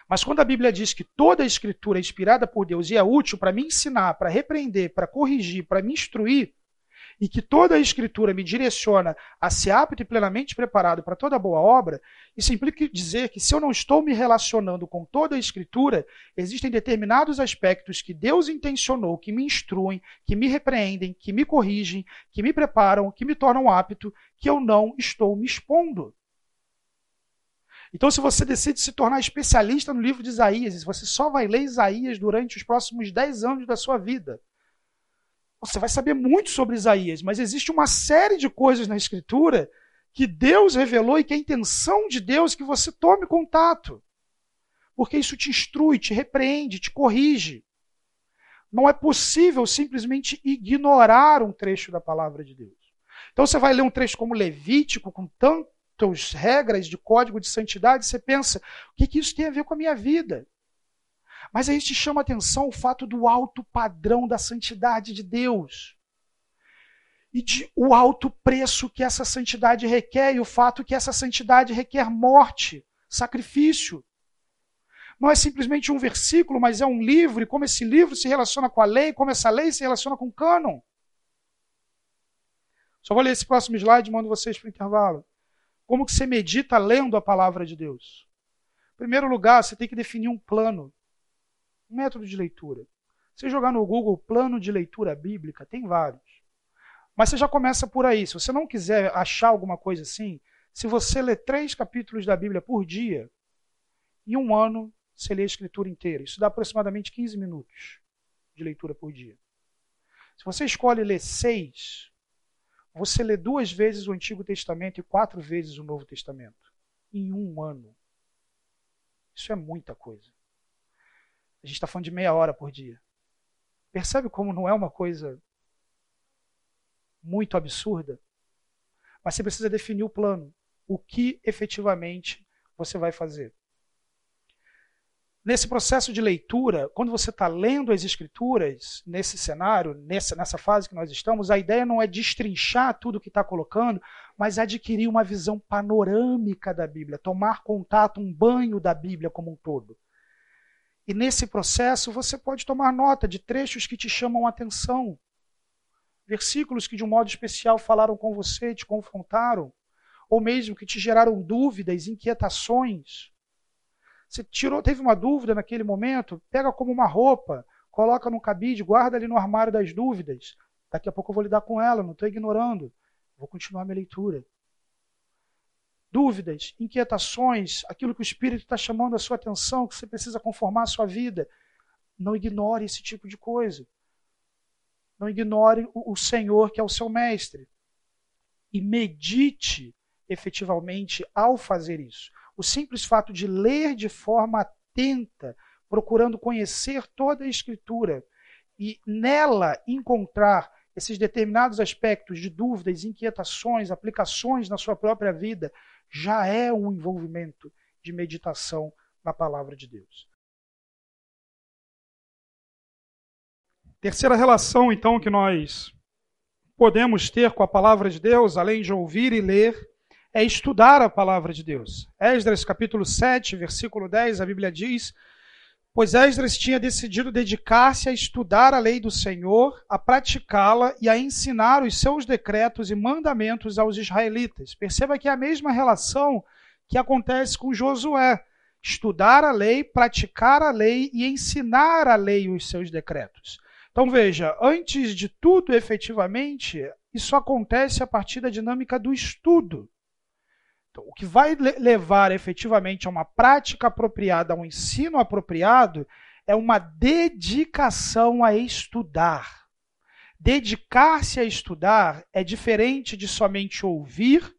Mas quando a Bíblia diz que toda a Escritura é inspirada por Deus e é útil para me ensinar, para repreender, para corrigir, para me instruir, e que toda a Escritura me direciona a ser apto e plenamente preparado para toda boa obra, isso implica dizer que se eu não estou me relacionando com toda a Escritura, existem determinados aspectos que Deus intencionou, que me instruem, que me repreendem, que me corrigem, que me preparam, que me tornam apto, que eu não estou me expondo. Então, se você decide se tornar especialista no livro de Isaías, você só vai ler Isaías durante os próximos 10 anos da sua vida. Você vai saber muito sobre Isaías, mas existe uma série de coisas na Escritura que Deus revelou e que é a intenção de Deus que você tome contato. Porque isso te instrui, te repreende, te corrige. Não é possível simplesmente ignorar um trecho da palavra de Deus. Então você vai ler um trecho como Levítico, com tantas regras de código de santidade, você pensa: o que, que isso tem a ver com a minha vida? Mas aí te chama a atenção o fato do alto padrão da santidade de Deus. E de, o alto preço que essa santidade requer, e o fato que essa santidade requer morte, sacrifício. Não é simplesmente um versículo, mas é um livro, e como esse livro se relaciona com a lei, como essa lei se relaciona com o cânon. Só vou ler esse próximo slide e mando vocês para o intervalo. Como que você medita lendo a palavra de Deus? Em primeiro lugar, você tem que definir um plano. Método de leitura. Se jogar no Google plano de leitura bíblica, tem vários. Mas você já começa por aí. Se você não quiser achar alguma coisa assim, se você lê três capítulos da Bíblia por dia, em um ano você lê a escritura inteira. Isso dá aproximadamente 15 minutos de leitura por dia. Se você escolhe ler seis, você lê duas vezes o Antigo Testamento e quatro vezes o Novo Testamento. Em um ano. Isso é muita coisa. A gente está falando de meia hora por dia. Percebe como não é uma coisa muito absurda? Mas você precisa definir o plano. O que efetivamente você vai fazer. Nesse processo de leitura, quando você está lendo as escrituras, nesse cenário, nessa, nessa fase que nós estamos, a ideia não é destrinchar tudo que está colocando, mas adquirir uma visão panorâmica da Bíblia, tomar contato, um banho da Bíblia como um todo. E nesse processo você pode tomar nota de trechos que te chamam a atenção, versículos que de um modo especial falaram com você, te confrontaram, ou mesmo que te geraram dúvidas, inquietações. Você tirou, teve uma dúvida naquele momento, pega como uma roupa, coloca no cabide, guarda ali no armário das dúvidas. Daqui a pouco eu vou lidar com ela, não estou ignorando. Vou continuar minha leitura. Dúvidas, inquietações, aquilo que o Espírito está chamando a sua atenção, que você precisa conformar a sua vida. Não ignore esse tipo de coisa. Não ignore o, Senhor, que é o seu mestre. E medite efetivamente ao fazer isso o simples fato de ler de forma atenta, procurando conhecer toda a Escritura e nela encontrar esses determinados aspectos de dúvidas, inquietações, aplicações na sua própria vida, já é um envolvimento de meditação na palavra de Deus. Terceira relação, então, que nós podemos ter com a palavra de Deus, além de ouvir e ler, é estudar a palavra de Deus. Esdras capítulo 7, versículo 10, a Bíblia diz: Pois Esdras tinha decidido dedicar-se a estudar a lei do Senhor, a praticá-la e a ensinar os seus decretos e mandamentos aos israelitas. Perceba que é a mesma relação que acontece com Josué. Estudar a lei, praticar a lei e ensinar a lei os seus decretos. Então veja, antes de tudo, efetivamente, isso acontece a partir da dinâmica do estudo. Então, o que vai levar efetivamente a uma prática apropriada, a um ensino apropriado, é uma dedicação a estudar. Dedicar-se a estudar é diferente de somente ouvir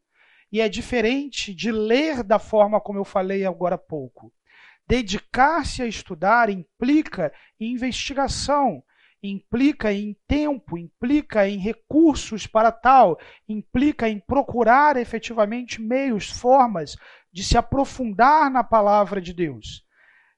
e é diferente de ler da forma como eu falei agora há pouco. Dedicar-se a estudar implica investigação, implica em tempo, implica em recursos para tal, implica em procurar efetivamente meios, formas de se aprofundar na palavra de Deus.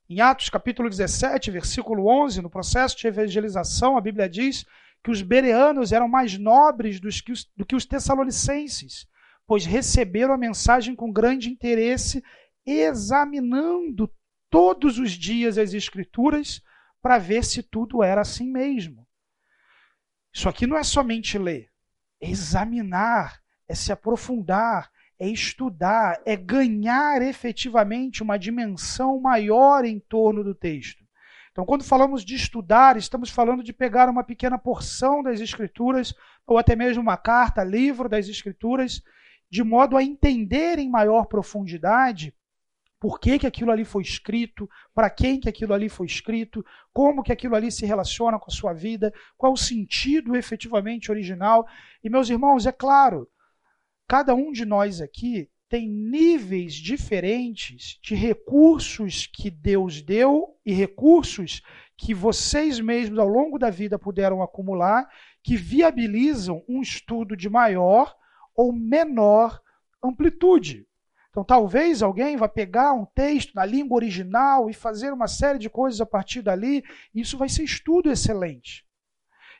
Em Atos capítulo 17, versículo 11, no processo de evangelização, a Bíblia diz que os bereanos eram mais nobres que os, do que os tessalonicenses, pois receberam a mensagem com grande interesse, examinando todos os dias as Escrituras para ver se tudo era assim mesmo. Isso aqui não é somente ler, é examinar, é se aprofundar, é estudar, é ganhar efetivamente uma dimensão maior em torno do texto. Então, quando falamos de estudar, estamos falando de pegar uma pequena porção das Escrituras, ou até mesmo uma carta, livro das Escrituras, de modo a entender em maior profundidade por que, que aquilo ali foi escrito, para quem que aquilo ali foi escrito, como que aquilo ali se relaciona com a sua vida, qual o sentido efetivamente original. E meus irmãos, é claro, cada um de nós aqui tem níveis diferentes de recursos que Deus deu e recursos que vocês mesmos ao longo da vida puderam acumular, que viabilizam um estudo de maior ou menor amplitude. Então, talvez alguém vá pegar um texto na língua original e fazer uma série de coisas a partir dali, isso vai ser estudo excelente.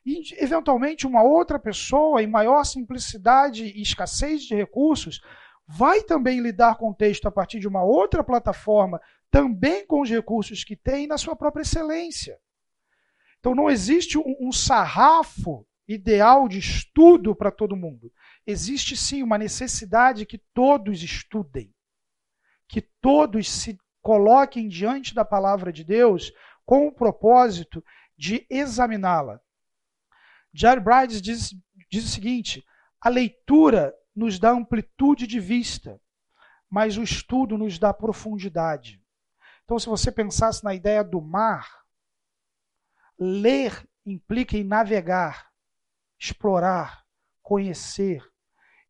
E, eventualmente, uma outra pessoa, em maior simplicidade e escassez de recursos, vai também lidar com o texto a partir de uma outra plataforma, também com os recursos que tem, na sua própria excelência. Então, não existe um, um sarrafo ideal de estudo para todo mundo existe sim uma necessidade que todos estudem, que todos se coloquem diante da palavra de Deus com o propósito de examiná-la. Jerry Brides diz, diz o seguinte: a leitura nos dá amplitude de vista, mas o estudo nos dá profundidade. Então, se você pensasse na ideia do mar, ler implica em navegar, explorar, conhecer,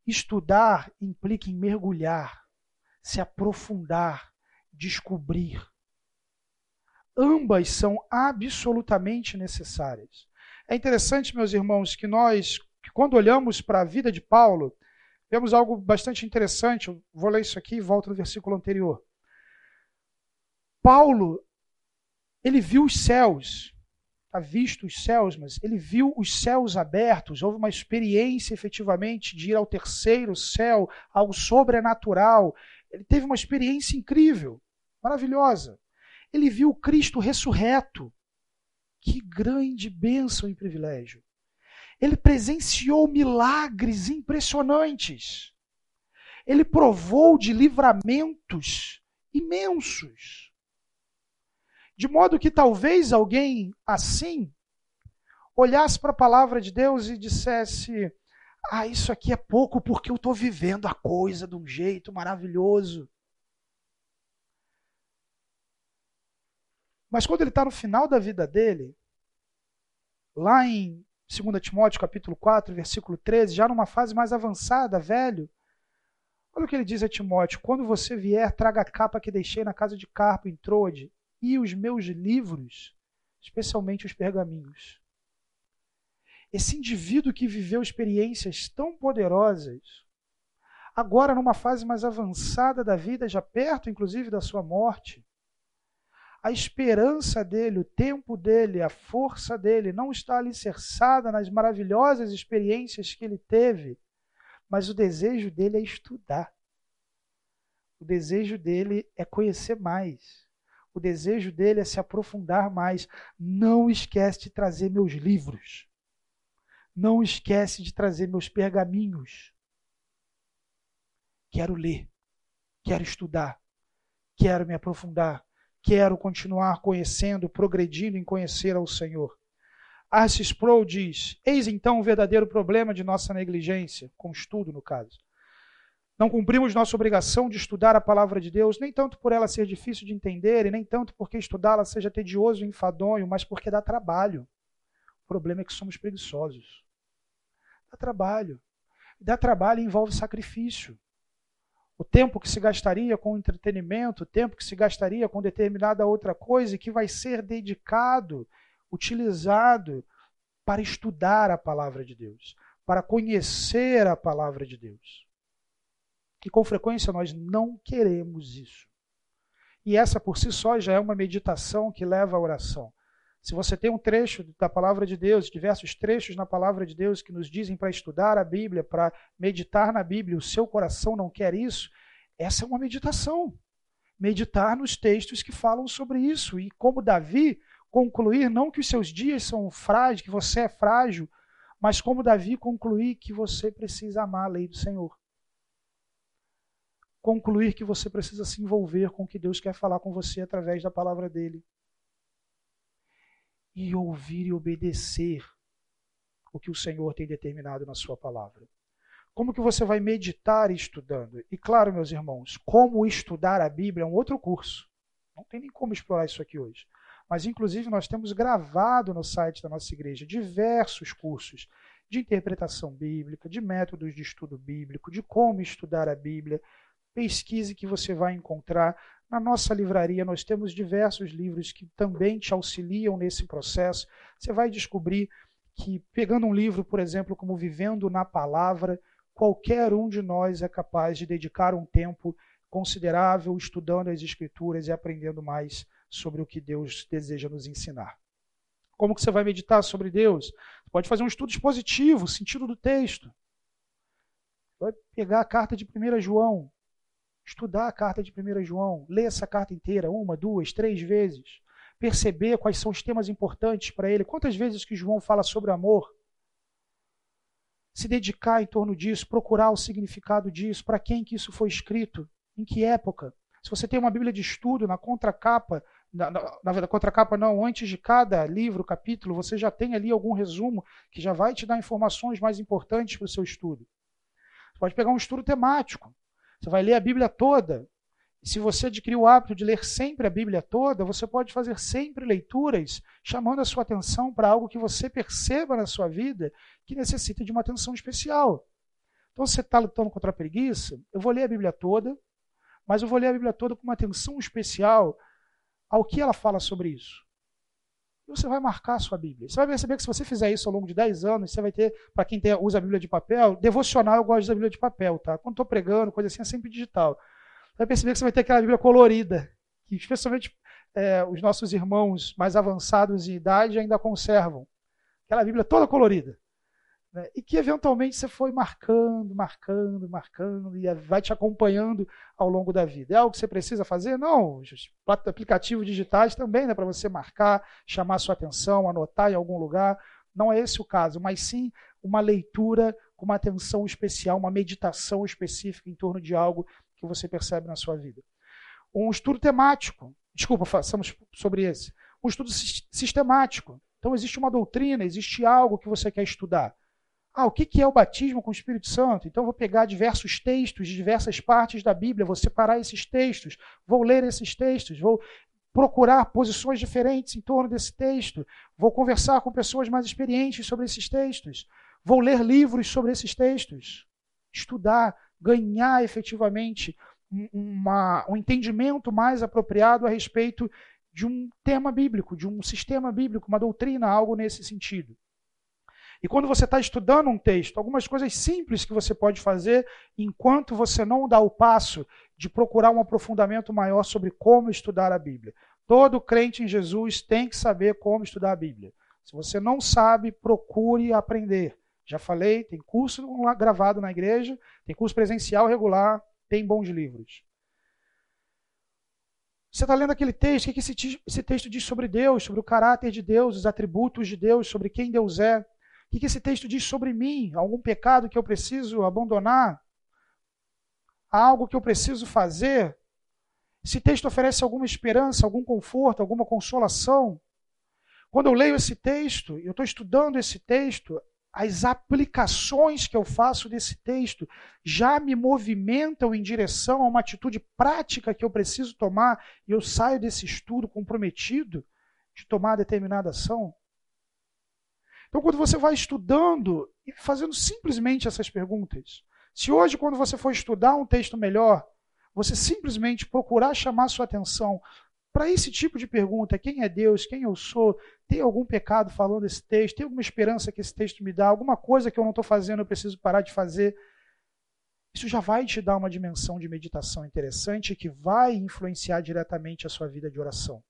Estudar implica em mergulhar, se aprofundar, descobrir. ambas são absolutamente necessárias. É interessante, meus irmãos, que nós, quando olhamos para a vida de Paulo, vemos algo bastante interessante. Eu vou ler isso aqui e volto no versículo anterior. Paulo, ele viu os céus, está visto os céus, mas ele viu os céus abertos, houve uma experiência efetivamente de ir ao terceiro céu, algo sobrenatural. Ele teve uma experiência incrível, maravilhosa. Ele viu Cristo ressurreto. Que grande bênção e privilégio. Ele presenciou milagres impressionantes. Ele provou de livramentos imensos. De modo que talvez alguém assim olhasse para a palavra de Deus e dissesse: Ah, isso aqui é pouco porque eu estou vivendo a coisa de um jeito maravilhoso. Mas quando ele está no final da vida dele, lá em 2 Timóteo capítulo 4, versículo 13, já numa fase mais avançada, velho, olha o que ele diz a Timóteo: Quando você vier, traga a capa que deixei na casa de Carpo em Trode e os meus livros, especialmente os pergaminhos. Esse indivíduo que viveu experiências tão poderosas, agora numa fase mais avançada da vida, já perto inclusive da sua morte, a esperança dele, o tempo dele, a força dele não está alicerçada nas maravilhosas experiências que ele teve, mas o desejo dele é estudar. O desejo dele é conhecer mais. O desejo dele é se aprofundar mais. Não esquece de trazer meus livros. Não esquece de trazer meus pergaminhos. Quero ler. Quero estudar. Quero me aprofundar quero continuar conhecendo, progredindo em conhecer ao Senhor. Arce Sproul diz: Eis então o verdadeiro problema de nossa negligência, com estudo no caso. Não cumprimos nossa obrigação de estudar a palavra de Deus, nem tanto por ela ser difícil de entender, e nem tanto porque estudá-la seja tedioso e enfadonho, mas porque dá trabalho. O problema é que somos preguiçosos. Dá trabalho. Dá trabalho e envolve sacrifício o tempo que se gastaria com entretenimento, o tempo que se gastaria com determinada outra coisa, que vai ser dedicado, utilizado para estudar a palavra de Deus, para conhecer a palavra de Deus. E com frequência nós não queremos isso. E essa por si só já é uma meditação que leva à oração. Se você tem um trecho da palavra de Deus, diversos trechos na palavra de Deus que nos dizem para estudar a Bíblia, para meditar na Bíblia, o seu coração não quer isso, essa é uma meditação. Meditar nos textos que falam sobre isso. E como Davi, concluir não que os seus dias são frágeis, que você é frágil, mas como Davi concluir que você precisa amar a lei do Senhor. Concluir que você precisa se envolver com o que Deus quer falar com você através da palavra dele e ouvir e obedecer o que o Senhor tem determinado na sua palavra. Como que você vai meditar estudando? E claro, meus irmãos, como estudar a Bíblia é um outro curso. Não tem nem como explorar isso aqui hoje. Mas, inclusive, nós temos gravado no site da nossa igreja diversos cursos de interpretação bíblica, de métodos de estudo bíblico, de como estudar a Bíblia. Pesquise que você vai encontrar na nossa livraria, nós temos diversos livros que também te auxiliam nesse processo. Você vai descobrir que, pegando um livro, por exemplo, como Vivendo na Palavra, qualquer um de nós é capaz de dedicar um tempo considerável estudando as Escrituras e aprendendo mais sobre o que Deus deseja nos ensinar. Como que você vai meditar sobre Deus? Você pode fazer um estudo expositivo, sentido do texto. Vai pegar a carta de 1 João, estudar a carta de 1 João, ler essa carta inteira, uma, duas, três vezes, perceber quais são os temas importantes para ele. Quantas vezes que João fala sobre amor? Se dedicar em torno disso, procurar o significado disso, para quem que isso foi escrito, em que época. Se você tem uma Bíblia de estudo na contracapa, na, verdade, contracapa não, antes de cada livro, capítulo, você já tem ali algum resumo que já vai te dar informações mais importantes para o seu estudo. Você pode pegar um estudo temático. Você vai ler a Bíblia toda. Se você adquirir o hábito de ler sempre a Bíblia toda, você pode fazer sempre leituras chamando a sua atenção para algo que você perceba na sua vida que necessita de uma atenção especial. Então, se você está lutando contra a preguiça, eu vou ler a Bíblia toda, mas eu vou ler a Bíblia toda com uma atenção especial ao que ela fala sobre isso. E você vai marcar a sua Bíblia. Você vai perceber que se você fizer isso ao longo de 10 anos, você vai ter, para quem tem, usa a Bíblia de papel, devocional eu gosto da Bíblia de papel, tá? Quando estou pregando, coisa assim, é sempre digital. Você vai perceber que você vai ter aquela Bíblia colorida, que especialmente é, os nossos irmãos mais avançados em idade ainda conservam. Aquela Bíblia toda colorida. Né? E que eventualmente você foi marcando, marcando, marcando, e vai te acompanhando ao longo da vida. É algo que você precisa fazer? Não. Aplicativos digitais também, né, para você marcar, chamar sua atenção, anotar em algum lugar. Não é esse o caso, mas sim uma leitura com uma atenção especial, uma meditação específica em torno de algo que você percebe na sua vida. Um estudo temático. Desculpa, façamos sobre esse. Um estudo sistemático. Então, existe uma doutrina, existe algo que você quer estudar. Ah, o que é o batismo com o Espírito Santo? Então, vou pegar diversos textos de diversas partes da Bíblia, vou separar esses textos, vou ler esses textos, vou procurar posições diferentes em torno desse texto, vou conversar com pessoas mais experientes sobre esses textos, vou ler livros sobre esses textos, estudar, ganhar efetivamente uma, um entendimento mais apropriado a respeito de um tema bíblico, de um sistema bíblico, uma doutrina, algo nesse sentido. E quando você está estudando um texto, algumas coisas simples que você pode fazer enquanto você não dá o passo de procurar um aprofundamento maior sobre como estudar a Bíblia. Todo crente em Jesus tem que saber como estudar a Bíblia. Se você não sabe, procure aprender. Já falei, tem curso gravado na igreja, tem curso presencial regular, tem bons livros. Você está lendo aquele texto, o que esse, texto diz sobre Deus, sobre o caráter de Deus, os atributos de Deus, sobre quem Deus é? O que esse texto diz sobre mim? Algum pecado que eu preciso abandonar? Algo que eu preciso fazer? Esse texto oferece alguma esperança, algum conforto, alguma consolação? Quando eu leio esse texto, eu estou estudando esse texto, as aplicações que eu faço desse texto já me movimentam em direção a uma atitude prática que eu preciso tomar e eu saio desse estudo comprometido de tomar determinada ação? Então, quando você vai estudando e fazendo simplesmente essas perguntas, se hoje, quando você for estudar um texto melhor, você simplesmente procurar chamar sua atenção para esse tipo de pergunta, quem é Deus, quem eu sou, tem algum pecado falando esse texto, tem alguma esperança que esse texto me dá, alguma coisa que eu não estou fazendo, eu preciso parar de fazer. Isso já vai te dar uma dimensão de meditação interessante que vai influenciar diretamente a sua vida de oração.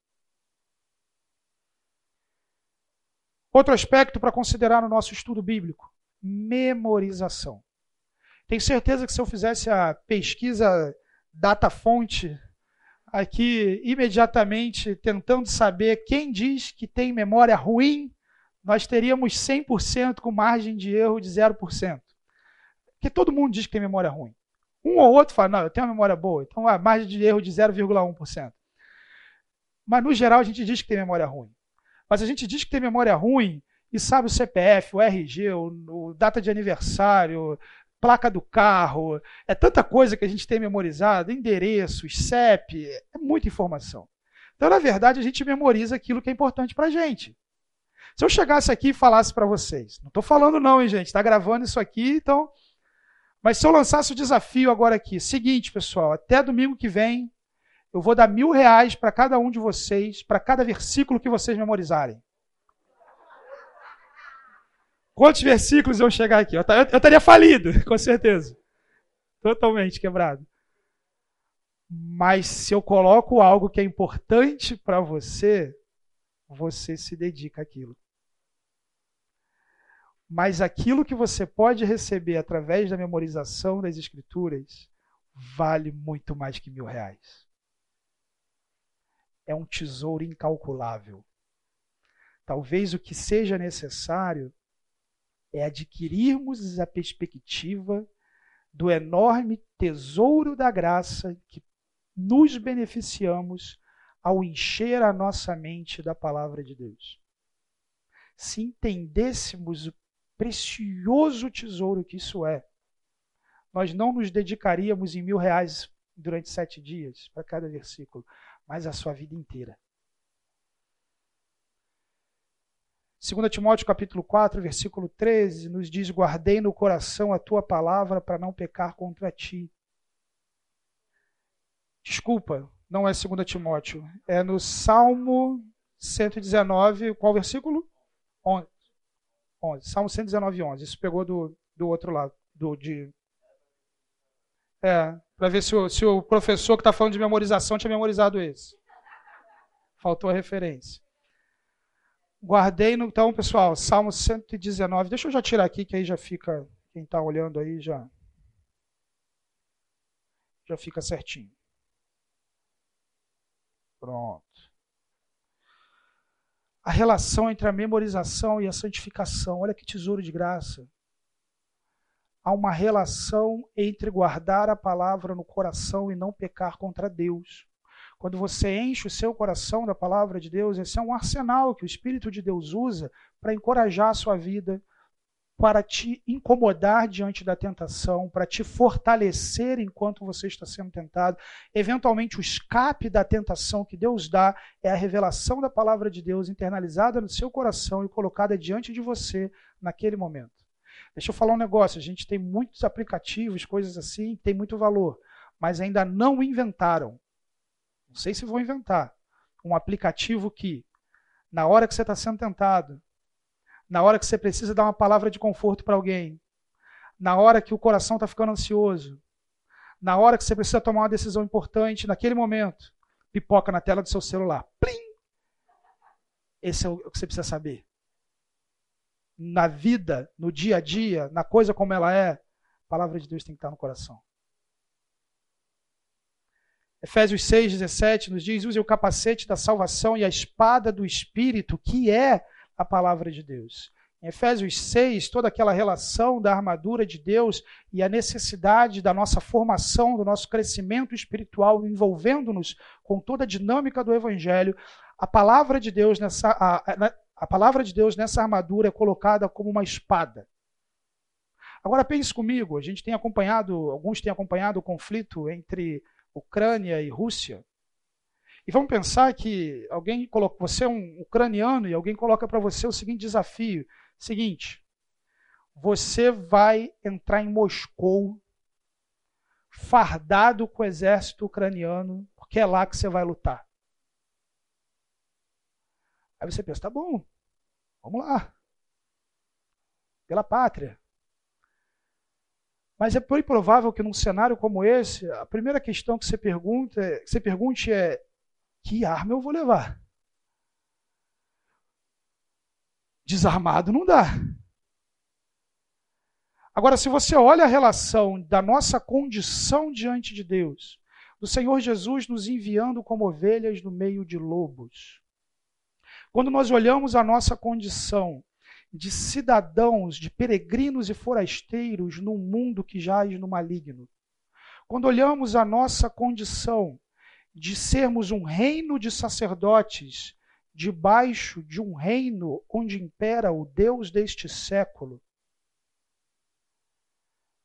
Outro aspecto para considerar no nosso estudo bíblico: memorização. Tenho certeza que se eu fizesse a pesquisa data-fonte aqui imediatamente tentando saber quem diz que tem memória ruim, nós teríamos 100% com margem de erro de 0%. Porque todo mundo diz que tem memória ruim. Um ou outro fala, não, eu tenho uma memória boa, então a margem de erro de 0,1%. Mas no geral a gente diz que tem memória ruim. Mas a gente diz que tem memória ruim e sabe o CPF, o RG, o, o data de aniversário, placa do carro, é tanta coisa que a gente tem memorizado, endereços, CEP, é muita informação. Então, na verdade, a gente memoriza aquilo que é importante para a gente. Se eu chegasse aqui e falasse para vocês, não estou falando não, hein, gente, está gravando isso aqui, então... Mas se eu lançasse o desafio agora aqui, seguinte, pessoal, até domingo que vem, eu vou dar mil reais para cada um de vocês, para cada versículo que vocês memorizarem. Quantos versículos eu chegar aqui? Eu, estaria falido, com certeza. Totalmente quebrado. Mas se eu coloco algo que é importante para você, você se dedica àquilo. Mas aquilo que você pode receber através da memorização das Escrituras vale muito mais que mil reais. É um tesouro incalculável. Talvez o que seja necessário é adquirirmos a perspectiva do enorme tesouro da graça que nos beneficiamos ao encher a nossa mente da palavra de Deus. Se entendêssemos o precioso tesouro que isso é, nós não nos dedicaríamos em mil reais durante sete dias para cada versículo, mas a sua vida inteira. 2 Timóteo capítulo 4, versículo 13, nos diz: Guardei no coração a tua palavra para não pecar contra ti. Desculpa, Não é 2 Timóteo. É no Salmo 119, qual versículo? 11. 11. Salmo 119, 11. Isso pegou do, do outro lado. Do, de... É, para ver se o, se o professor que está falando de memorização tinha memorizado esse. Faltou a referência. Guardei, no, então, pessoal, Salmo 119. Deixa eu já tirar aqui, que aí já fica. Quem está olhando aí já. Já fica certinho. Pronto. A relação entre a memorização e a santificação. Olha que tesouro de graça. Há uma relação entre guardar a palavra no coração e não pecar contra Deus. Quando você enche o seu coração da palavra de Deus, esse é um arsenal que o Espírito de Deus usa para encorajar a sua vida, para te incomodar diante da tentação, para te fortalecer enquanto você está sendo tentado. Eventualmente, o escape da tentação que Deus dá é a revelação da palavra de Deus internalizada no seu coração e colocada diante de você naquele momento. Deixa eu falar um negócio: a gente tem muitos aplicativos, coisas assim, tem muito valor, mas ainda não inventaram. Não sei se vou inventar um aplicativo que, na hora que você está sendo tentado, na hora que você precisa dar uma palavra de conforto para alguém, na hora que o coração está ficando ansioso, na hora que você precisa tomar uma decisão importante, naquele momento, pipoca na tela do seu celular. Plim! Esse é o que você precisa saber. Na vida, no dia a dia, na coisa como ela é, a palavra de Deus tem que estar no coração. Efésios 6, 17 nos diz: use o capacete da salvação e a espada do Espírito, que é a palavra de Deus. Em Efésios 6, toda aquela relação da armadura de Deus e a necessidade da nossa formação, do nosso crescimento espiritual, envolvendo-nos com toda a dinâmica do Evangelho, a palavra de Deus nessa, a, a, a palavra de Deus nessa armadura é colocada como uma espada. Agora pense comigo, a gente tem acompanhado, alguns têm acompanhado o conflito entre Ucrânia e Rússia. E vamos pensar que alguém coloca, você é um ucraniano e alguém coloca para você o seguinte desafio: seguinte, você vai entrar em Moscou fardado com o exército ucraniano, porque é lá que você vai lutar. Aí você pensa, tá bom, vamos lá. Pela pátria. Mas é bem provável que num cenário como esse, a primeira questão que você pergunta, que você pergunte é: que arma eu vou levar? Desarmado não dá. Agora, se você olha a relação da nossa condição diante de Deus, do Senhor Jesus nos enviando como ovelhas no meio de lobos, quando nós olhamos a nossa condição de cidadãos, de peregrinos e forasteiros num mundo que jaz no maligno, quando olhamos a nossa condição de sermos um reino de sacerdotes debaixo de um reino onde impera o Deus deste século.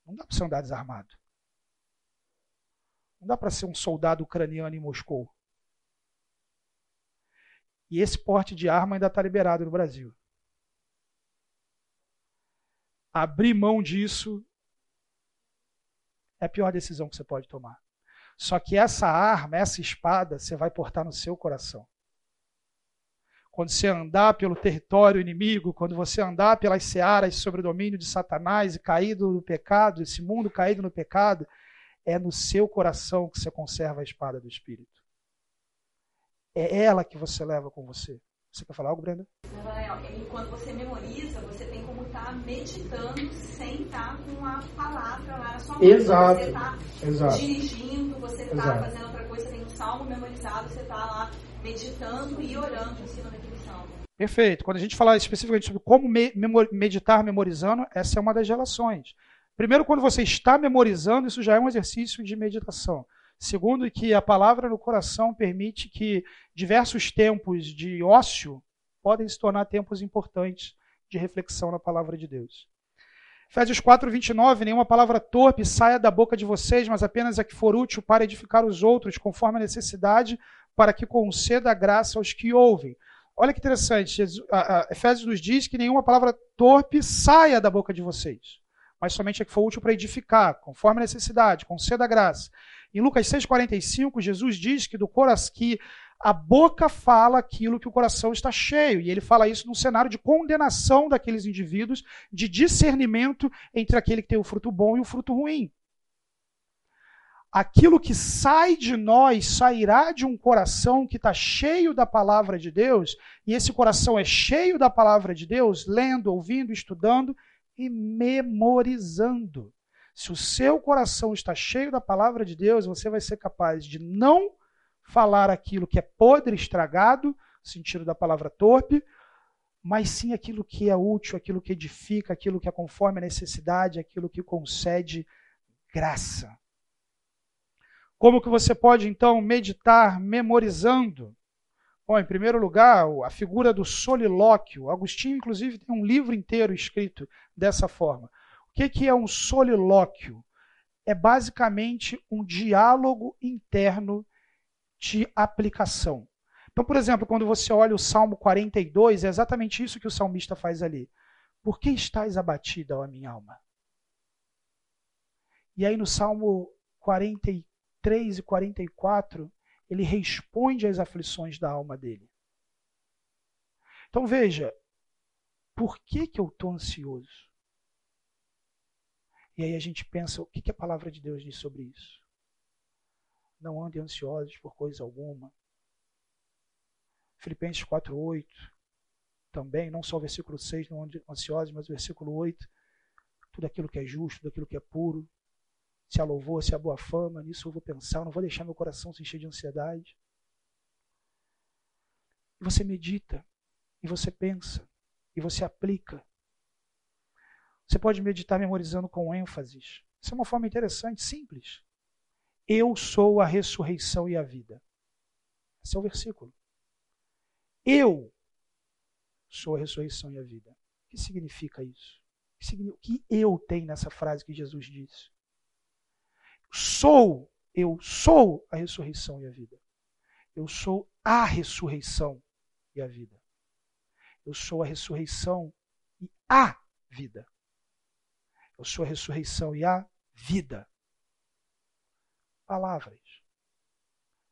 Não dá para você andar desarmado. Não dá para ser um soldado ucraniano em Moscou. E esse porte de arma ainda está liberado no Brasil. Abrir mão disso é a pior decisão que você pode tomar. Só que essa arma, essa espada, você vai portar no seu coração. Quando você andar pelo território inimigo, quando você andar pelas searas sobre o domínio de Satanás e caído no pecado, esse mundo caído no pecado, é no seu coração que você conserva a espada do Espírito. É ela que você leva com você. Você quer falar algo, Brenda? Quando você memoriza, você tem como estar tá meditando sem estar tá com a palavra lá na sua mão. Exato. Você está dirigindo, você está fazendo outra coisa, você tem um salmo memorizado, você está lá meditando e orando em cima daquele salmo. Perfeito. Quando a gente fala especificamente sobre como me meditar memorizando, essa é uma das relações. Primeiro, quando você está memorizando, isso já é um exercício de meditação. Segundo, que a palavra no coração permite que diversos tempos de ócio podem se tornar tempos importantes de reflexão na palavra de Deus. Efésios 4, 29, nenhuma palavra torpe saia da boca de vocês, mas apenas a que for útil para edificar os outros, conforme a necessidade, para que conceda graça aos que ouvem. Olha que interessante, Efésios nos diz que nenhuma palavra torpe saia da boca de vocês, mas somente a que for útil para edificar, conforme a necessidade, conceda graça. Em Lucas 6,45, Jesus diz que do coração que a boca fala aquilo que o coração está cheio. E ele fala isso num cenário de condenação daqueles indivíduos, de discernimento entre aquele que tem o fruto bom e o fruto ruim. Aquilo que sai de nós sairá de um coração que está cheio da palavra de Deus, e esse coração é cheio da palavra de Deus, lendo, ouvindo, estudando e memorizando. Se o seu coração está cheio da palavra de Deus, você vai ser capaz de não falar aquilo que é podre, estragado, no sentido da palavra torpe, mas sim aquilo que é útil, aquilo que edifica, aquilo que é conforme a necessidade, aquilo que concede graça. Como que você pode então meditar memorizando? Bom, em primeiro lugar, a figura do solilóquio. Agostinho, inclusive, tem um livro inteiro escrito dessa forma. O que, é um solilóquio? É basicamente um diálogo interno de aplicação. Então, por exemplo, quando você olha o Salmo 42, é exatamente isso que o salmista faz ali. Por que estás abatida, ó minha alma? E aí no Salmo 43 e 44, ele responde às aflições da alma dele. Então veja, por que, que eu estou ansioso? E aí a gente pensa, o que, que a palavra de Deus diz sobre isso? Não andem ansiosos por coisa alguma. Filipenses 4:8 também, não só o versículo 6, não andem ansiosos, mas o versículo 8, tudo aquilo que é justo, tudo aquilo que é puro, se há louvor, se há boa fama, nisso eu vou pensar, não vou deixar meu coração se encher de ansiedade. E você medita, e você pensa, e você aplica. Você pode meditar memorizando com ênfases. Isso é uma forma interessante, simples. Eu sou a ressurreição e a vida. Esse é o versículo. Eu sou a ressurreição e a vida. O que significa isso? O que eu tenho nessa frase que Jesus disse? Sou, eu sou a ressurreição e a vida. Eu sou a ressurreição e a vida. Eu sou a ressurreição e a vida. A ressurreição e a vida palavras.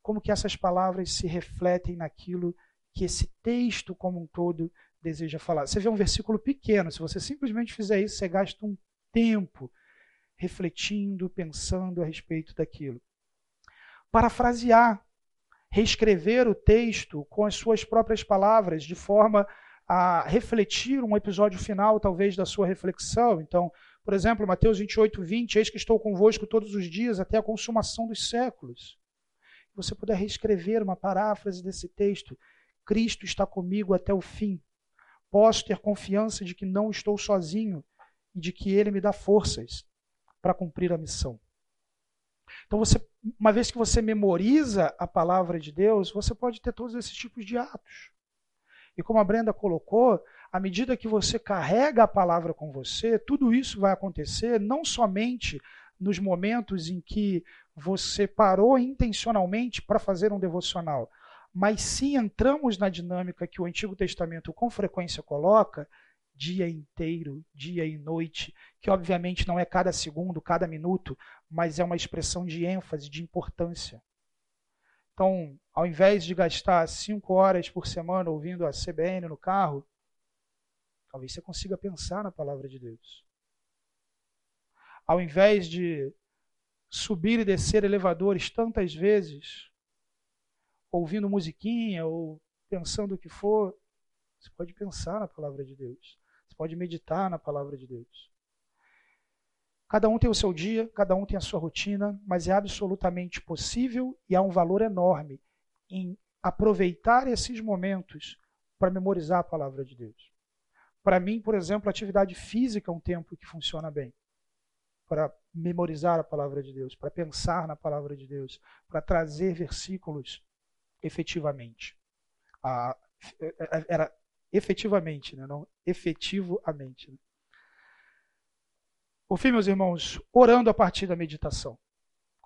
Como que essas palavras se refletem naquilo que esse texto como um todo deseja falar. Você vê um versículo pequeno, se você simplesmente fizer isso, você gasta um tempo refletindo, pensando a respeito daquilo. Parafrasear, reescrever o texto com as suas próprias palavras, de forma a refletir um episódio final, talvez, da sua reflexão. Então, por exemplo, Mateus 28, 20, eis que estou convosco todos os dias até a consumação dos séculos. Você puder reescrever uma paráfrase desse texto, Cristo está comigo até o fim. Posso ter confiança de que não estou sozinho e de que Ele me dá forças para cumprir a missão. Então, você, uma vez que você memoriza a palavra de Deus, você pode ter todos esses tipos de atos. E como a Brenda colocou, à medida que você carrega a palavra com você, tudo isso vai acontecer não somente nos momentos em que você parou intencionalmente para fazer um devocional, mas sim entramos na dinâmica que o Antigo Testamento com frequência coloca, dia inteiro, dia e noite, que obviamente não é cada segundo, cada minuto, mas é uma expressão de ênfase, de importância. Então, ao invés de gastar cinco horas por semana ouvindo a CBN no carro, Talvez você consiga pensar na palavra de Deus. Ao invés de subir e descer elevadores tantas vezes, ouvindo musiquinha ou pensando o que for, você pode pensar na palavra de Deus. Você pode meditar na palavra de Deus. Cada um tem o seu dia, cada um tem a sua rotina, mas é absolutamente possível e há um valor enorme em aproveitar esses momentos para memorizar a palavra de Deus. Para mim, por exemplo, atividade física é um tempo que funciona bem. Para memorizar a palavra de Deus, para pensar na palavra de Deus, para trazer versículos efetivamente. Ah, era efetivamente, né? não efetivamente. Né? Por fim, meus irmãos, orando a partir da meditação.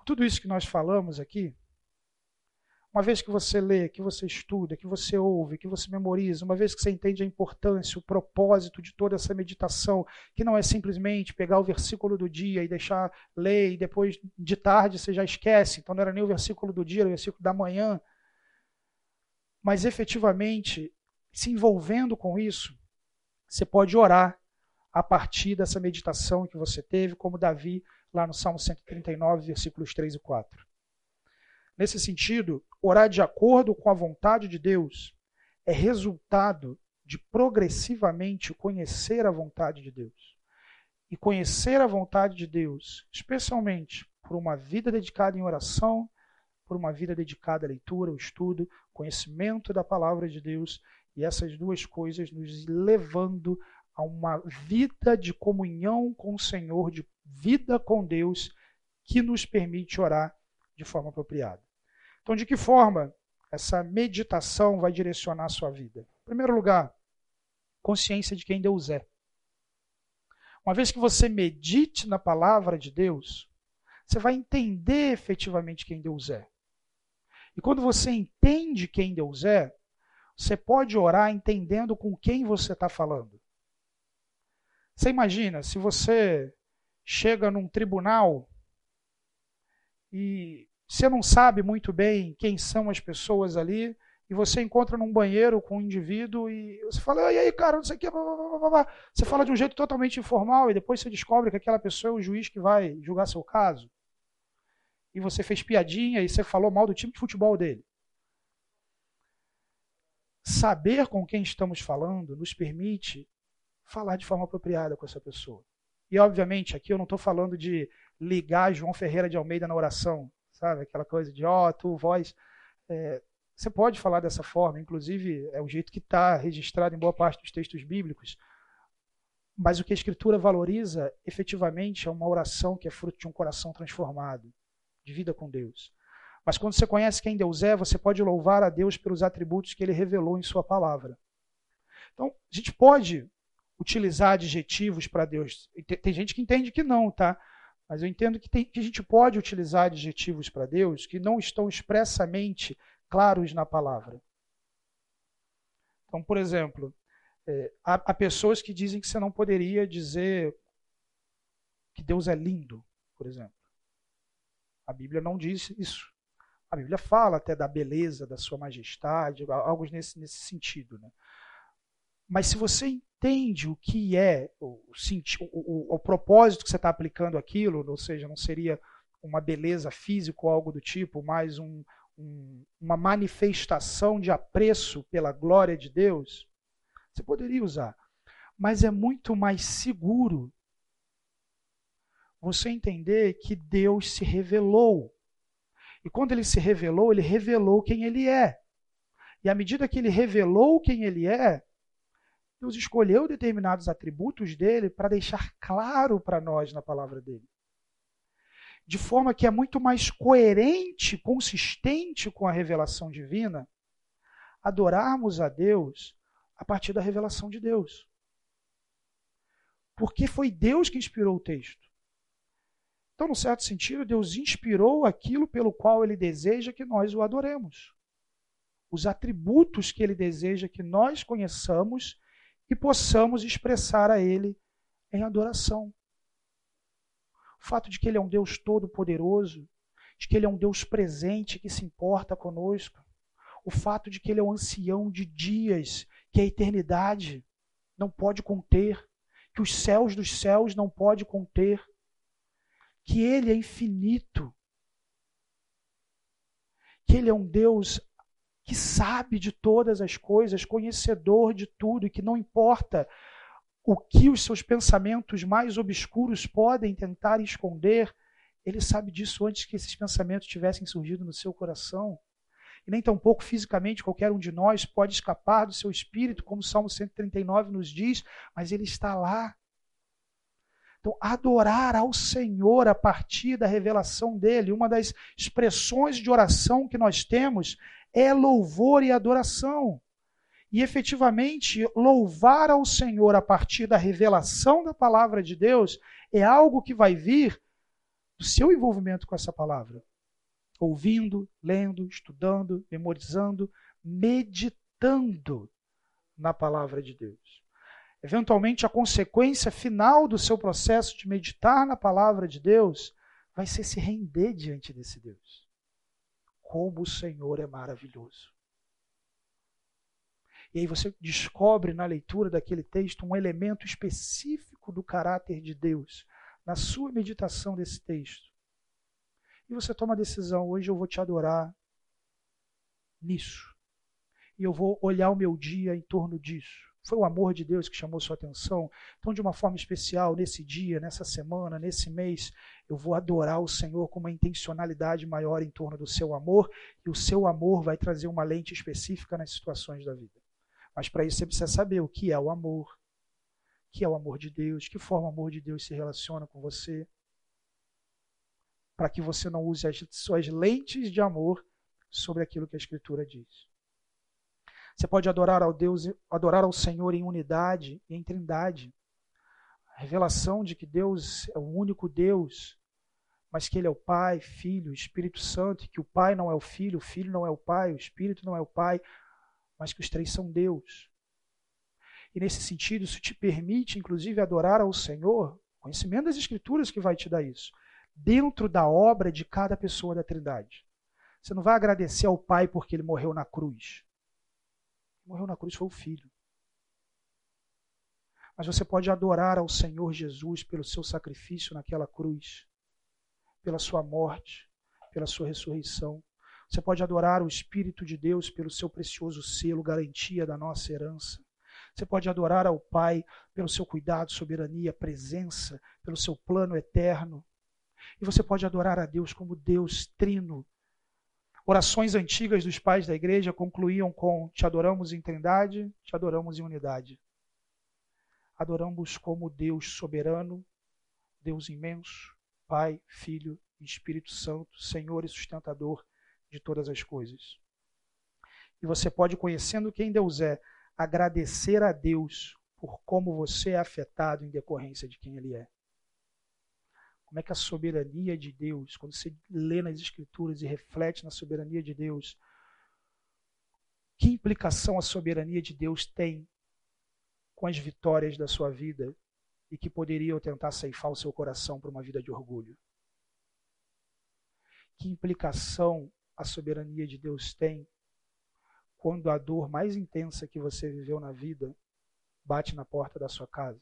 Tudo isso que nós falamos aqui, Uma vez que você lê, que você estuda, que você ouve, que você memoriza, uma vez que você entende a importância, o propósito de toda essa meditação, que não é simplesmente pegar o versículo do dia e deixar ler e depois de tarde você já esquece, então não era nem o versículo do dia, era o versículo da manhã. Mas efetivamente, se envolvendo com isso, você pode orar a partir dessa meditação que você teve, como Davi lá no Salmo 139, versículos 3 e 4. Nesse sentido, orar de acordo com a vontade de Deus é resultado de progressivamente conhecer a vontade de Deus. E conhecer a vontade de Deus, especialmente por uma vida dedicada em oração, por uma vida dedicada à leitura, ao estudo, conhecimento da palavra de Deus, e essas duas coisas nos levando a uma vida de comunhão com o Senhor, de vida com Deus, que nos permite orar de forma apropriada. Então, de que forma essa meditação vai direcionar a sua vida? Em primeiro lugar, consciência de quem Deus é. Uma vez que você medite na palavra de Deus, você vai entender efetivamente quem Deus é. E quando você entende quem Deus é, você pode orar entendendo com quem você está falando. Você imagina se você chega num tribunal e você não sabe muito bem quem são as pessoas ali, e você encontra num banheiro com um indivíduo e você fala, e aí, cara, não sei o que, você fala de um jeito totalmente informal e depois você descobre que aquela pessoa é o juiz que vai julgar seu caso. E você fez piadinha e você falou mal do time de futebol dele. Saber com quem estamos falando nos permite falar de forma apropriada com essa pessoa. E, obviamente, aqui eu não estou falando de ligar João Ferreira de Almeida na oração, sabe? Aquela coisa de, ó, oh, tu, voz. É, você pode falar dessa forma, inclusive é o jeito que está registrado em boa parte dos textos bíblicos. Mas o que a Escritura valoriza, efetivamente, é uma oração que é fruto de um coração transformado, de vida com Deus. Mas quando você conhece quem Deus é, você pode louvar a Deus pelos atributos que ele revelou em Sua palavra. Então, a gente pode utilizar adjetivos para Deus. Tem gente que entende que não, tá? Mas eu entendo que, tem, que a gente pode utilizar adjetivos para Deus que não estão expressamente claros na palavra. Então, por exemplo, é, há, há pessoas que dizem que você não poderia dizer que Deus é lindo, por exemplo. A Bíblia não diz isso. A Bíblia fala até da beleza, da sua majestade, algo nesse, nesse sentido. Né? Mas se você entende o que é o, o, o, o propósito que você está aplicando aquilo, ou seja, não seria uma beleza física ou algo do tipo, mas um, um, uma manifestação de apreço pela glória de Deus, você poderia usar. Mas é muito mais seguro você entender que Deus se revelou. E quando ele se revelou, ele revelou quem ele é. E à medida que ele revelou quem ele é, Deus escolheu determinados atributos dele para deixar claro para nós na palavra dele. De forma que é muito mais coerente, consistente com a revelação divina, adorarmos a Deus a partir da revelação de Deus. Porque foi Deus que inspirou o texto. Então, no certo sentido, Deus inspirou aquilo pelo qual ele deseja que nós o adoremos. Os atributos que ele deseja que nós conheçamos e possamos expressar a Ele em adoração. O fato de que Ele é um Deus todo-poderoso, de que Ele é um Deus presente que se importa conosco, o fato de que Ele é o ancião de dias que a eternidade não pode conter, que os céus dos céus não pode conter, que Ele é infinito, que Ele é um Deus que sabe de todas as coisas, conhecedor de tudo, e que não importa o que os seus pensamentos mais obscuros podem tentar esconder, ele sabe disso antes que esses pensamentos tivessem surgido no seu coração. E nem tampouco fisicamente qualquer um de nós pode escapar do seu espírito, como o Salmo 139 nos diz, mas ele está lá. Então, adorar ao Senhor a partir da revelação dele, uma das expressões de oração que nós temos é louvor e adoração. E efetivamente, louvar ao Senhor a partir da revelação da palavra de Deus é algo que vai vir do seu envolvimento com essa palavra. ouvindo, lendo, estudando, memorizando, meditando na palavra de Deus. Eventualmente, a consequência final do seu processo de meditar na palavra de Deus vai ser se render diante desse Deus. Como o Senhor é maravilhoso. E aí você descobre na leitura daquele texto um elemento específico do caráter de Deus, na sua meditação desse texto. E você toma a decisão: hoje eu vou te adorar nisso. E eu vou olhar o meu dia em torno disso. Foi o amor de Deus que chamou sua atenção. Então, de uma forma especial, nesse dia, nessa semana, nesse mês, eu vou adorar o Senhor com uma intencionalidade maior em torno do seu amor, e o seu amor vai trazer uma lente específica nas situações da vida. Mas para isso você precisa saber o que é o amor, o que é o amor de Deus, que forma o amor de Deus se relaciona com você, para que você não use as suas lentes de amor sobre aquilo que a Escritura diz. Você pode adorar ao Deus, adorar ao Senhor em unidade e em trindade. A revelação de que Deus é o único Deus, mas que Ele é o Pai, Filho, Espírito Santo, que o Pai não é o Filho, o Filho não é o Pai, o Espírito não é o Pai, mas que os três são Deus. E nesse sentido, isso te permite, inclusive, adorar ao Senhor, conhecimento das Escrituras que vai te dar isso, dentro da obra de cada pessoa da Trindade. Você não vai agradecer ao Pai porque ele morreu na cruz. Morreu na cruz foi o Filho. Mas você pode adorar ao Senhor Jesus pelo seu sacrifício naquela cruz, pela sua morte, pela sua ressurreição. Você pode adorar o Espírito de Deus pelo seu precioso selo, garantia da nossa herança. Você pode adorar ao Pai pelo seu cuidado, soberania, presença, pelo seu plano eterno. E você pode adorar a Deus como Deus trino. Orações antigas dos pais da igreja concluíam com: Te adoramos em trindade, te adoramos em unidade. Adoramos como Deus soberano, Deus imenso, Pai, Filho e Espírito Santo, Senhor e sustentador de todas as coisas. E você pode, conhecendo quem Deus é, agradecer a Deus por como você é afetado em decorrência de quem Ele é. Como é que a soberania de Deus, quando você lê nas Escrituras e reflete na soberania de Deus, que implicação a soberania de Deus tem com as vitórias da sua vida e que poderiam tentar ceifar o seu coração para uma vida de orgulho? Que implicação a soberania de Deus tem quando a dor mais intensa que você viveu na vida bate na porta da sua casa.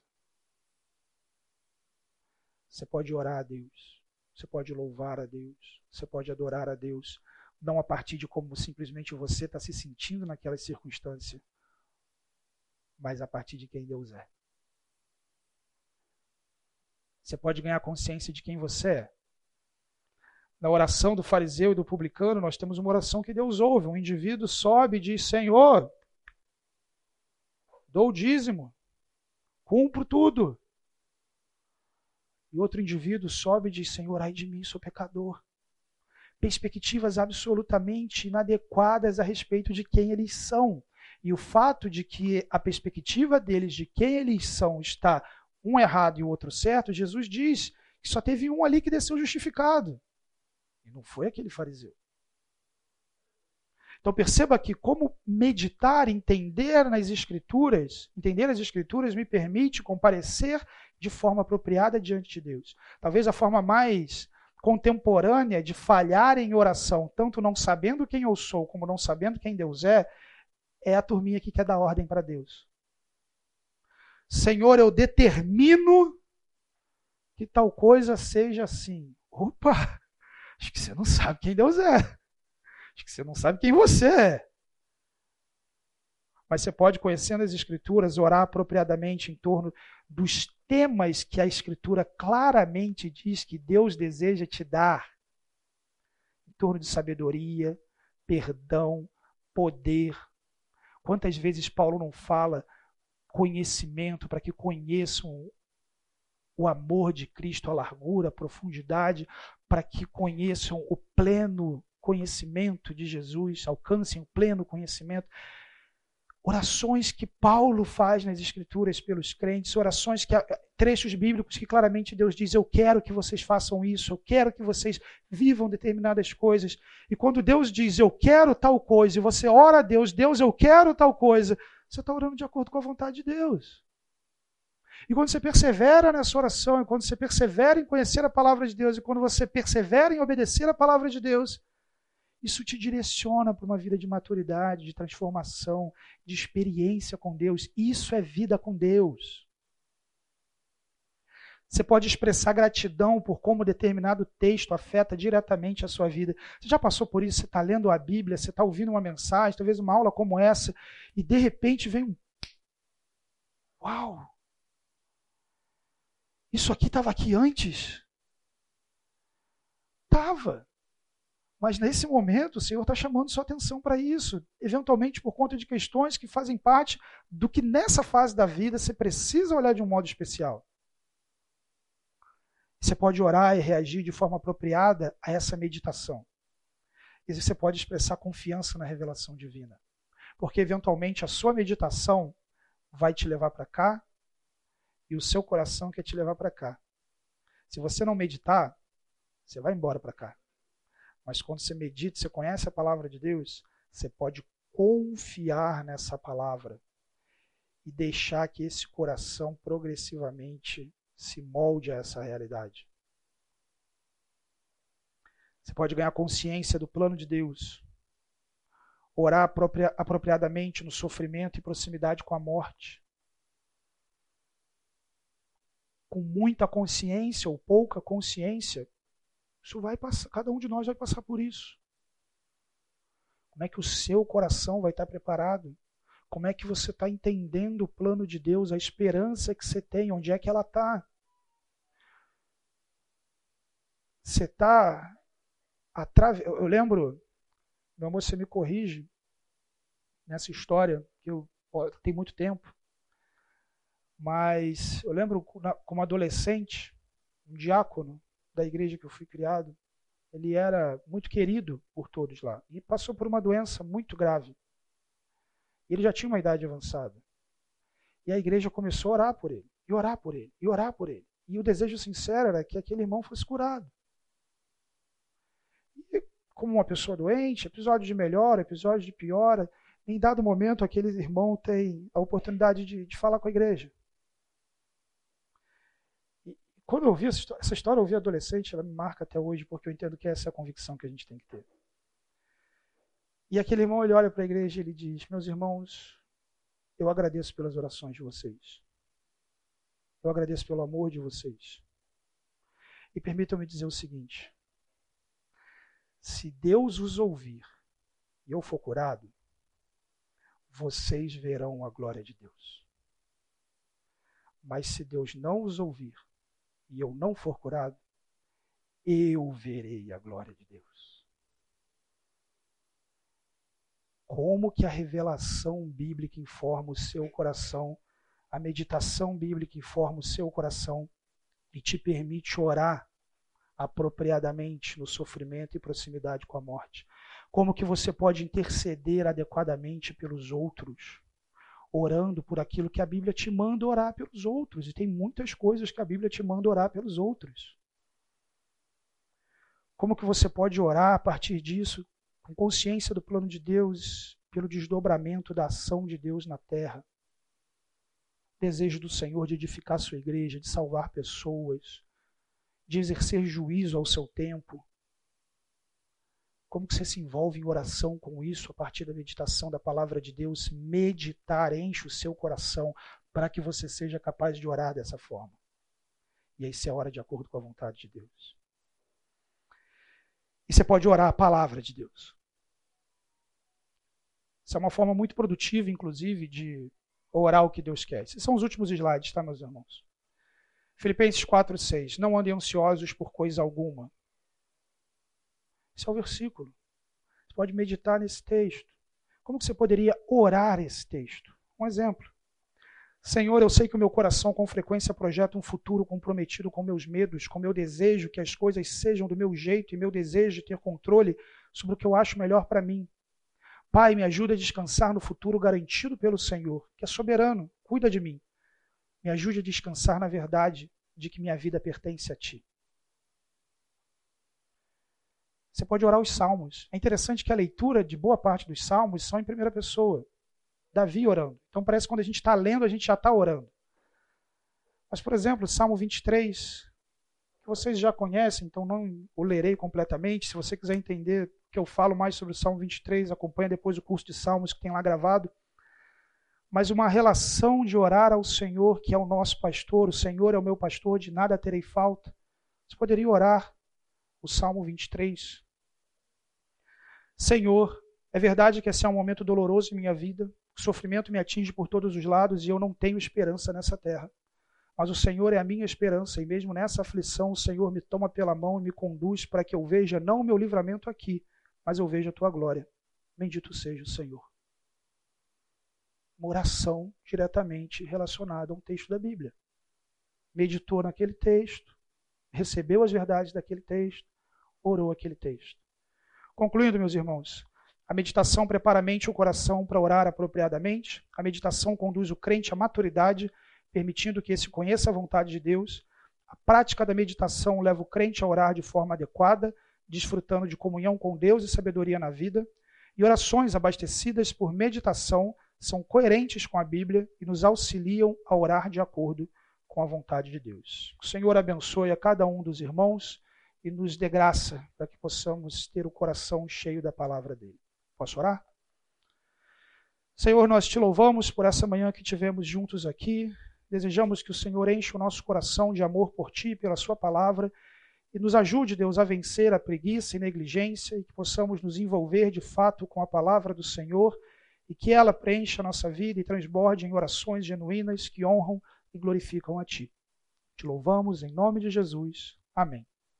Você pode orar a Deus, você pode louvar a Deus, você pode adorar a Deus, não a partir de como simplesmente você está se sentindo naquela circunstância, mas a partir de quem Deus é. Você pode ganhar consciência de quem você é na oração do fariseu e do publicano, nós temos uma oração que Deus ouve. Um indivíduo sobe e diz: Senhor, dou o dízimo, cumpro tudo. E outro indivíduo sobe e diz: Senhor, ai de mim, sou pecador. Perspectivas absolutamente inadequadas a respeito de quem eles são. E o fato de que a perspectiva deles de quem eles são está um errado e o outro certo, Jesus diz que só teve um ali que desceu justificado. E não foi aquele fariseu. Então perceba que como meditar, entender nas escrituras, entender as escrituras me permite comparecer de forma apropriada diante de Deus. Talvez a forma mais contemporânea de falhar em oração, tanto não sabendo quem eu sou, como não sabendo quem Deus é, é a turminha que quer dar ordem para Deus. Senhor, eu determino que tal coisa seja assim. Opa! Acho que você não sabe quem Deus é. Acho que você não sabe quem você é. Mas você pode, conhecendo as Escrituras, orar apropriadamente em torno dos temas que a Escritura claramente diz que Deus deseja te dar. Em torno de sabedoria, perdão, poder. Quantas vezes Paulo não fala conhecimento para que conheçam o amor de Cristo, a largura, a profundidade, para que conheçam o pleno conhecimento de Jesus, alcancem o pleno conhecimento. Orações que Paulo faz nas Escrituras pelos crentes, orações que trechos bíblicos que claramente Deus diz: Eu quero que vocês façam isso, eu quero que vocês vivam determinadas coisas. E quando Deus diz: Eu quero tal coisa, e você ora a Deus, Deus, eu quero tal coisa, você está orando de acordo com a vontade de Deus. E quando você persevera nessa oração, e quando você persevera em conhecer a palavra de Deus, e quando você persevera em obedecer a palavra de Deus, isso te direciona para uma vida de maturidade, de transformação, de experiência com Deus. Isso é vida com Deus. Você pode expressar gratidão por como determinado texto afeta diretamente a sua vida. Você já passou por isso? Você está lendo a Bíblia, você está ouvindo uma mensagem, talvez uma aula como essa, e de repente vem um. Uau! Isso aqui estava aqui antes? Estava. Mas nesse momento, o Senhor está chamando sua atenção para isso, eventualmente por conta de questões que fazem parte do que nessa fase da vida você precisa olhar de um modo especial. Você pode orar e reagir de forma apropriada a essa meditação. E você pode expressar confiança na revelação divina. Porque eventualmente a sua meditação vai te levar para cá e o seu coração quer te levar para cá. Se você não meditar, você vai embora para cá. Mas quando você medita, você conhece a palavra de Deus, você pode confiar nessa palavra e deixar que esse coração progressivamente se molde a essa realidade. Você pode ganhar consciência do plano de Deus, orar apropria apropriadamente no sofrimento e proximidade com a morte. Com muita consciência ou pouca consciência, isso vai passar, cada um de nós vai passar por isso. Como é que o seu coração vai estar preparado? Como é que você está entendendo o plano de Deus, a esperança que você tem, onde é que ela está? Você está atrave... Eu lembro, meu amor, você me corrige nessa história, que eu tem muito tempo, mas eu lembro como adolescente, um diácono da igreja que eu fui criado, ele era muito querido por todos lá e passou por uma doença muito grave. Ele já tinha uma idade avançada. E a igreja começou a orar por ele, e orar por ele, e orar por ele. E o desejo sincero era que aquele irmão fosse curado. E como uma pessoa doente, episódio de melhora, episódio de piora, em dado momento aquele irmão tem a oportunidade de, de falar com a igreja. Quando eu ouvi essa história, essa história, eu ouvi adolescente, ela me marca até hoje, porque eu entendo que essa é a convicção que a gente tem que ter. E aquele irmão ele olha para a igreja e ele diz: Meus irmãos, eu agradeço pelas orações de vocês. Eu agradeço pelo amor de vocês. E permitam-me dizer o seguinte: se Deus os ouvir e eu for curado, vocês verão a glória de Deus. Mas se Deus não os ouvir e eu não for curado, eu verei a glória de Deus. Como que a revelação bíblica informa o seu coração, a meditação bíblica informa o seu coração e te permite orar apropriadamente no sofrimento e proximidade com a morte. Como que você pode interceder adequadamente pelos outros orando por aquilo que a Bíblia te manda orar pelos outros. E tem muitas coisas que a Bíblia te manda orar pelos outros. Como que você pode orar a partir disso, com consciência do plano de Deus, pelo desdobramento da ação de Deus na terra? Desejo do Senhor de edificar sua igreja, de salvar pessoas, de exercer juízo ao seu tempo, como que você se envolve em oração com isso a partir da meditação da palavra de Deus? Meditar enche o seu coração para que você seja capaz de orar dessa forma. E aí você ora de acordo com a vontade de Deus. E você pode orar a palavra de Deus. Isso é uma forma muito produtiva, inclusive, de orar o que Deus quer. Esses são os últimos slides, tá, meus irmãos? Filipenses 4, 6. Não andem ansiosos por coisa alguma esse é o versículo. Você pode meditar nesse texto. Como que você poderia orar esse texto? Um exemplo. Senhor, eu sei que o meu coração com frequência projeta um futuro comprometido com meus medos, com meu desejo que as coisas sejam do meu jeito e meu desejo de ter controle sobre o que eu acho melhor para mim. Pai, me ajude a descansar no futuro garantido pelo Senhor, que é soberano, cuida de mim. Me ajude a descansar na verdade de que minha vida pertence a Ti. Você pode orar os salmos. É interessante que a leitura de boa parte dos salmos são em primeira pessoa. Davi orando. Então parece que quando a gente está lendo, a gente já está orando. Mas, por exemplo, Salmo 23, que vocês já conhecem, então não o lerei completamente. Se você quiser entender que eu falo mais sobre o Salmo 23, acompanha depois o curso de Salmos que tem lá gravado. Mas uma relação de orar ao Senhor, que é o nosso pastor, o Senhor é o meu pastor, de nada terei falta. Você poderia orar o Salmo 23. Senhor, é verdade que esse é um momento doloroso em minha vida, o sofrimento me atinge por todos os lados e eu não tenho esperança nessa terra. Mas o Senhor é a minha esperança, e mesmo nessa aflição, o Senhor me toma pela mão e me conduz para que eu veja não o meu livramento aqui, mas eu vejo a tua glória. Bendito seja o Senhor. Uma oração diretamente relacionada a um texto da Bíblia. Meditou naquele texto, recebeu as verdades daquele texto, orou aquele texto. Concluindo, meus irmãos, a meditação prepara a mente e o coração para orar apropriadamente. A meditação conduz o crente à maturidade, permitindo que esse conheça a vontade de Deus. A prática da meditação leva o crente a orar de forma adequada, desfrutando de comunhão com Deus e sabedoria na vida. E orações abastecidas por meditação são coerentes com a Bíblia e nos auxiliam a orar de acordo com a vontade de Deus. O Senhor abençoe a cada um dos irmãos e nos dê graça para que possamos ter o coração cheio da palavra dele. Posso orar? Senhor, nós te louvamos por essa manhã que tivemos juntos aqui. Desejamos que o Senhor enche o nosso coração de amor por ti, pela sua palavra, e nos ajude, Deus, a vencer a preguiça e negligência e que possamos nos envolver de fato com a palavra do Senhor e que ela preencha a nossa vida e transborde em orações genuínas que honram e glorificam a ti. Te louvamos em nome de Jesus. Amém.